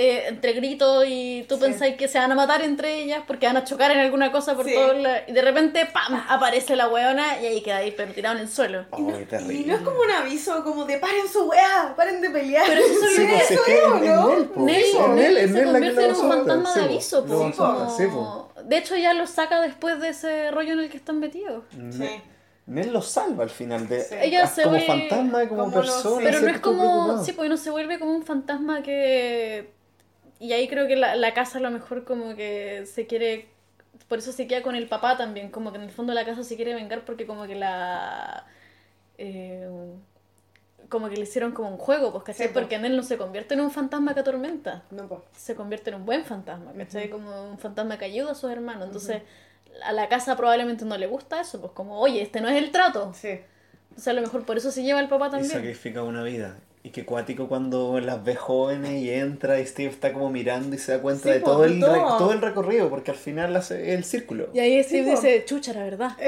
eh, entre gritos y tú Sí. pensáis que se van a matar entre ellas porque van a chocar en alguna cosa por Sí. todo la- y de repente ¡pam! aparece la weona y ahí queda ahí pero tirado en el suelo. Oh, qué Y terrible. no es como un aviso como de paren su weá, paren de pelear. Pero eso es Sí, lo que- pues, es es ¿no? Nell, po. Nell, Es Nell, Nell es se convierte en un fantasma de po. aviso, po, como- De hecho ya lo saca después de ese rollo en el que están metidos. Sí. Nell lo salva al final de Sí. Ella se como vuelve- fantasma y como, como persona. Pero no es como. Sí, porque no se vuelve como un fantasma que. Y ahí creo que la, la casa a lo mejor como que se quiere. Por eso se queda con el papá también. Como que en el fondo la casa se quiere vengar porque como que la. eh, como que le hicieron como un juego, pues, ¿cachai? Sí, porque en él no se convierte en un fantasma que atormenta. No, pues. Se convierte en un buen fantasma, ¿cachai? Como un fantasma que ayuda a sus hermanos. Entonces, a la casa probablemente no le gusta eso, pues como, oye, este no es el trato. Sí. O sea, a lo mejor por eso se lleva el papá Y también. sacrifica una vida. Y que cuático cuando las ve jóvenes y entra y Steve está como mirando y se da cuenta Sí, de po, todo el, todo. re- todo el recorrido, porque al final hace el círculo. Y ahí Steve Sí, dice, chucha, la verdad.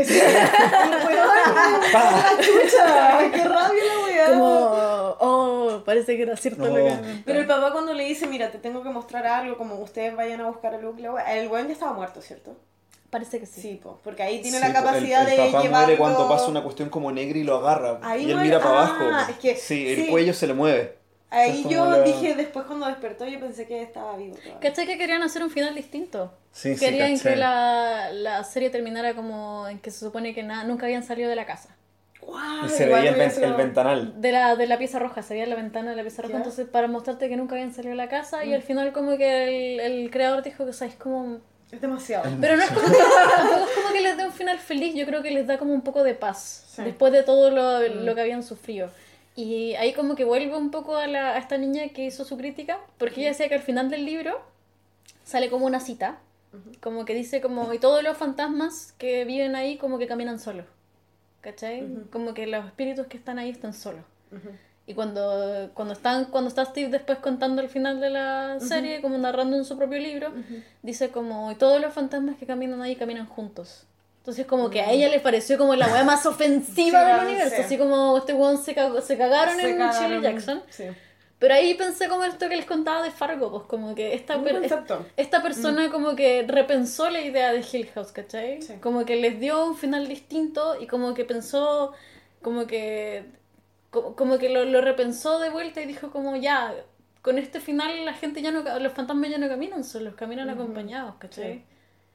Chucha, qué rabia la. Como, oh, parece que era cierto No. lo que... Pero el papá cuando le dice, mira, te tengo que mostrar algo, como ustedes vayan a buscar a Luke, el weón ya estaba muerto, ¿cierto? Parece que sí. Sí, po, porque ahí tiene Sí, la capacidad el, el de papá llevarlo... muere cuando pasa una cuestión como negra y lo agarra. Ahí y él muere- mira para ah, abajo. es que- sí, el sí. cuello se le mueve. Ahí yo la- dije, después cuando despertó, yo pensé que estaba vivo todavía. ¿Cachai que querían hacer un final distinto? Sí, sí, Querían caché. que la, la serie terminara como en que se supone que nada, nunca habían salido de la casa. Guau, Y se veía el, el ventanal. De la, de la pieza roja, se veía la ventana de la pieza roja, Ya. entonces para mostrarte que nunca habían salido de la casa y al final como que el, el creador dijo que, o sea, es como... Es demasiado. Pero no es como que, tampoco es como que les dé un final feliz, yo creo que les da como un poco de paz Sí. después de todo lo, lo que habían sufrido. Y ahí como que vuelve un poco a, la, a esta niña que hizo su crítica, porque ella decía que al final del libro sale como una cita, como que dice como, y todos los fantasmas que viven ahí como que caminan solos, ¿cachai? Como que los espíritus que están ahí están solos. Ujú. Y cuando, cuando, están, cuando está Steve después contando el final de la serie, como narrando en su propio libro, dice como, y todos los fantasmas que caminan ahí caminan juntos. Entonces como que a ella le pareció como la weá más ofensiva Sí, del sí. universo, así como este weón se, cagó- se cagaron Se en cagaron. Shirley Jackson. Sí. Pero ahí pensé como esto que les contaba de Fargo, pues como que esta, per- esta persona como que repensó la idea de Hill House, ¿cachai? Sí. Como que les dio un final distinto y como que pensó, como que, como, como que lo, lo repensó de vuelta y dijo como ya, con este final la gente ya no, los fantasmas ya no caminan solos, caminan acompañados, ¿cachai? Sí.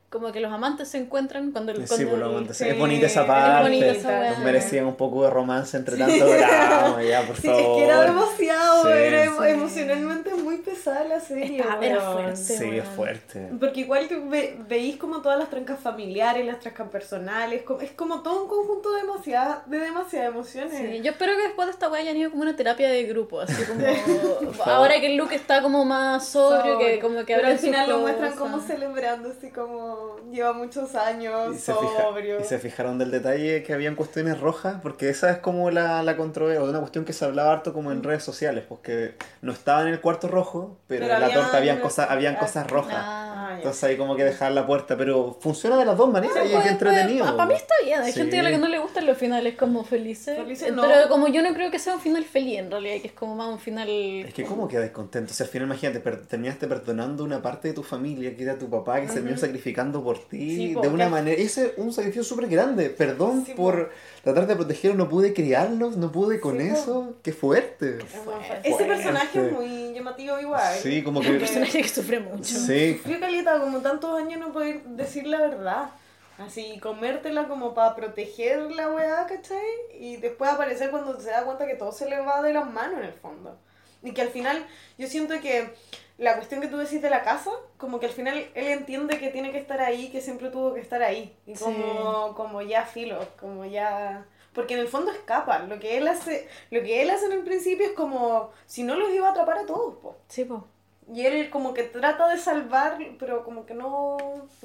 Como que los amantes se encuentran cuando el... Sí, cuando por lo el- amantes. sí, Es bonita esa es parte. bonita esa weá. Nos merecían un poco de romance entre tanto drama, ya, por Sí, favor. es que era demasiado, Sí. era emo- emocionalmente muy pesada la serie. Era weón. fuerte. Sí, es fuerte. Porque igual que ve- veis como todas las trancas familiares, las trancas personales, como- es como todo un conjunto de demasiadas, de demasiadas emociones. Sí, yo espero que después de esta weá hayan ido como una terapia de grupo, así como ahora que el look está como más sobrio, que como que Pero al final lo muestran como celebrando, así como lleva muchos años, Y se, fija- sobrio. y se fijaron del detalle que habían cuestiones rojas, porque esa es como la, la controversia, o una cuestión que se hablaba harto como en redes sociales, porque no estaba en el cuarto rojo, pero, Pero en la habían- torta habían cosas, habían cosas rojas. Ah. Entonces ahí como que dejar la puerta, pero funciona de las dos maneras y es Puede- entretenido. puede- Para mí está bien, hay Sí. gente a la que no le gustan los finales como felices. Felices no. Pero como yo no creo que sea un final feliz en realidad, que es como más un final... Es que cómo quedas contento, o sea, al final imagínate, per- terminaste perdonando una parte de tu familia, que era tu papá, que se terminó sacrificando por ti, Sí, de una que- manera, ese es un sacrificio súper grande, perdón Sí, po. por tratar de protegerlos, no pude criarlos, no pude con eso, qué fuerte. fuerte. Ese personaje es muy llamativo igual. Sí, como Un que... personaje que sufre mucho. Sí, Sufrió caleta como tantos años no poder decir la verdad. Así, comértela como para proteger la weá, ¿cachai? Y después aparecer cuando se da cuenta que todo se le va de las manos en el fondo. Y que al final, yo siento que la cuestión que tú decís de la casa, como que al final él entiende que tiene que estar ahí, que siempre tuvo que estar ahí. Y como, como ya filo, como ya... Porque en el fondo escapa. Lo que él hace, lo que él hace en el principio es como si no los iba a atrapar a todos, po. Sí, po. Y él como que trata de salvar, pero como que no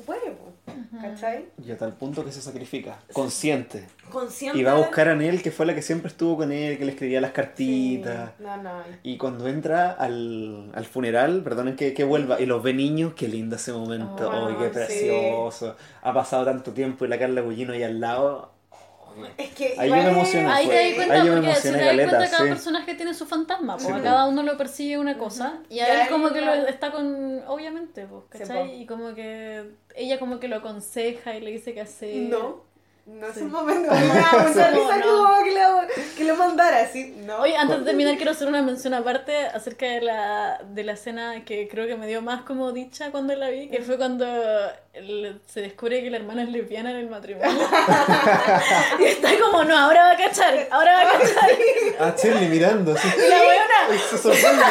puede, po. ¿cachai? Y a tal punto que se sacrifica, consciente. Consciente. Y va a buscar a Nel, que fue la que siempre estuvo con él, que le escribía las Sí. cartitas. No, no. Y cuando entra al, al funeral, perdonen que, que vuelva, y los ve niños, qué lindo ese momento. Oh, ¡Ay, qué sí. precioso! Ha pasado tanto tiempo y la Carla Gullino ahí al lado. Es que Ahí igual yo me emocioné. Ahí te das cuenta, ahí yo me porque si te das cuenta, cada sí. personaje tiene su fantasma, pues Sí, a cada uno lo persigue una cosa, y a él como que lo está con, obviamente, pues, ¿cachai? y como que ella como que lo aconseja y le dice qué hacer. No. No es Sí. un momento. Risa no. como que lo, que lo mandara así. No. Oye, antes de terminar quiero hacer una mención aparte acerca de la, de la escena que creo que me dio más como dicha cuando la vi, que fue cuando el- se descubre que la hermana es lesbiana en el matrimonio. y está como, no, ahora va a cachar, ahora va a cachar. Ah, Shirley mirando. Y la Ay, se sorprende.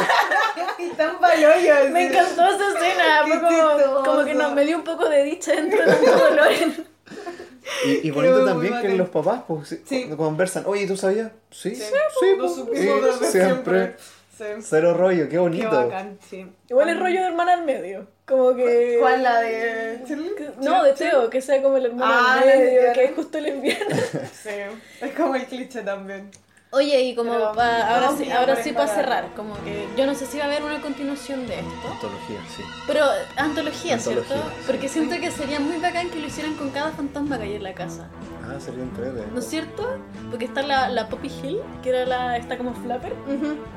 y tan paloyo. así. Me encantó esa escena, fue como, como que no, me dio un poco de dicha dentro de tanto dolor. Y, y bonito también que los papás pues, sí, Sí. cuando conversan. Oye, ¿tú sabías? Sí, sí, Sí, pues, supimos sí, siempre. Sí. Cero rollo, qué Qué bonito. bacán, sí. Igual el rollo de hermana al medio, como que... ¿Cuál la de No, de Teo, que sea como el hermano Ah, al la medio, que es justo el invierno. Sí. Es como el cliché también. Oye, y como Pero, pa- ahora sí, ahora sí para cerrar, como que yo no sé si va a haber una continuación de esto, Antología, sí. pero antología, ¿cierto? Antología, sí. Porque siento que sería muy bacán que lo hicieran con cada fantasma que hay en la casa, Ah, sería increíble. ¿no es cierto? Porque está la, la Poppy Hill, que era la, está como Flapper,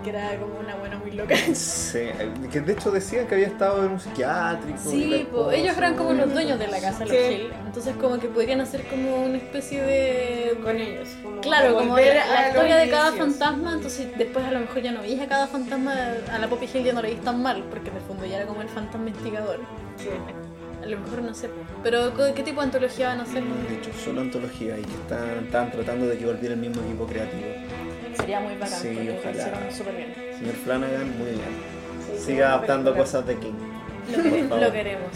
que era como una buena muy loca. Sí, que de hecho decían que había estado en un psiquiátrico. Sí, pues cosa. ellos eran como los dueños de la casa, los Sí. Hill, entonces como que podrían hacer como una especie de... Con ellos. Como Claro, como la, la los historia de cada inicios. fantasma, entonces después a lo mejor ya no veis a cada fantasma, a la Poppy Hill ya no le veis tan mal, porque en el fondo ya era como el fantasma investigador. Sí. A lo mejor no sé, pero ¿co- ¿qué tipo de antología van a hacer? De hecho, solo antología y que están, están tratando de que volviera el mismo equipo creativo. Sería muy bacán, Sí, ojalá. súper bien. Señor Flanagan, muy bien. Sí, Siga adaptando película. cosas de King. Lo, favor. lo queremos.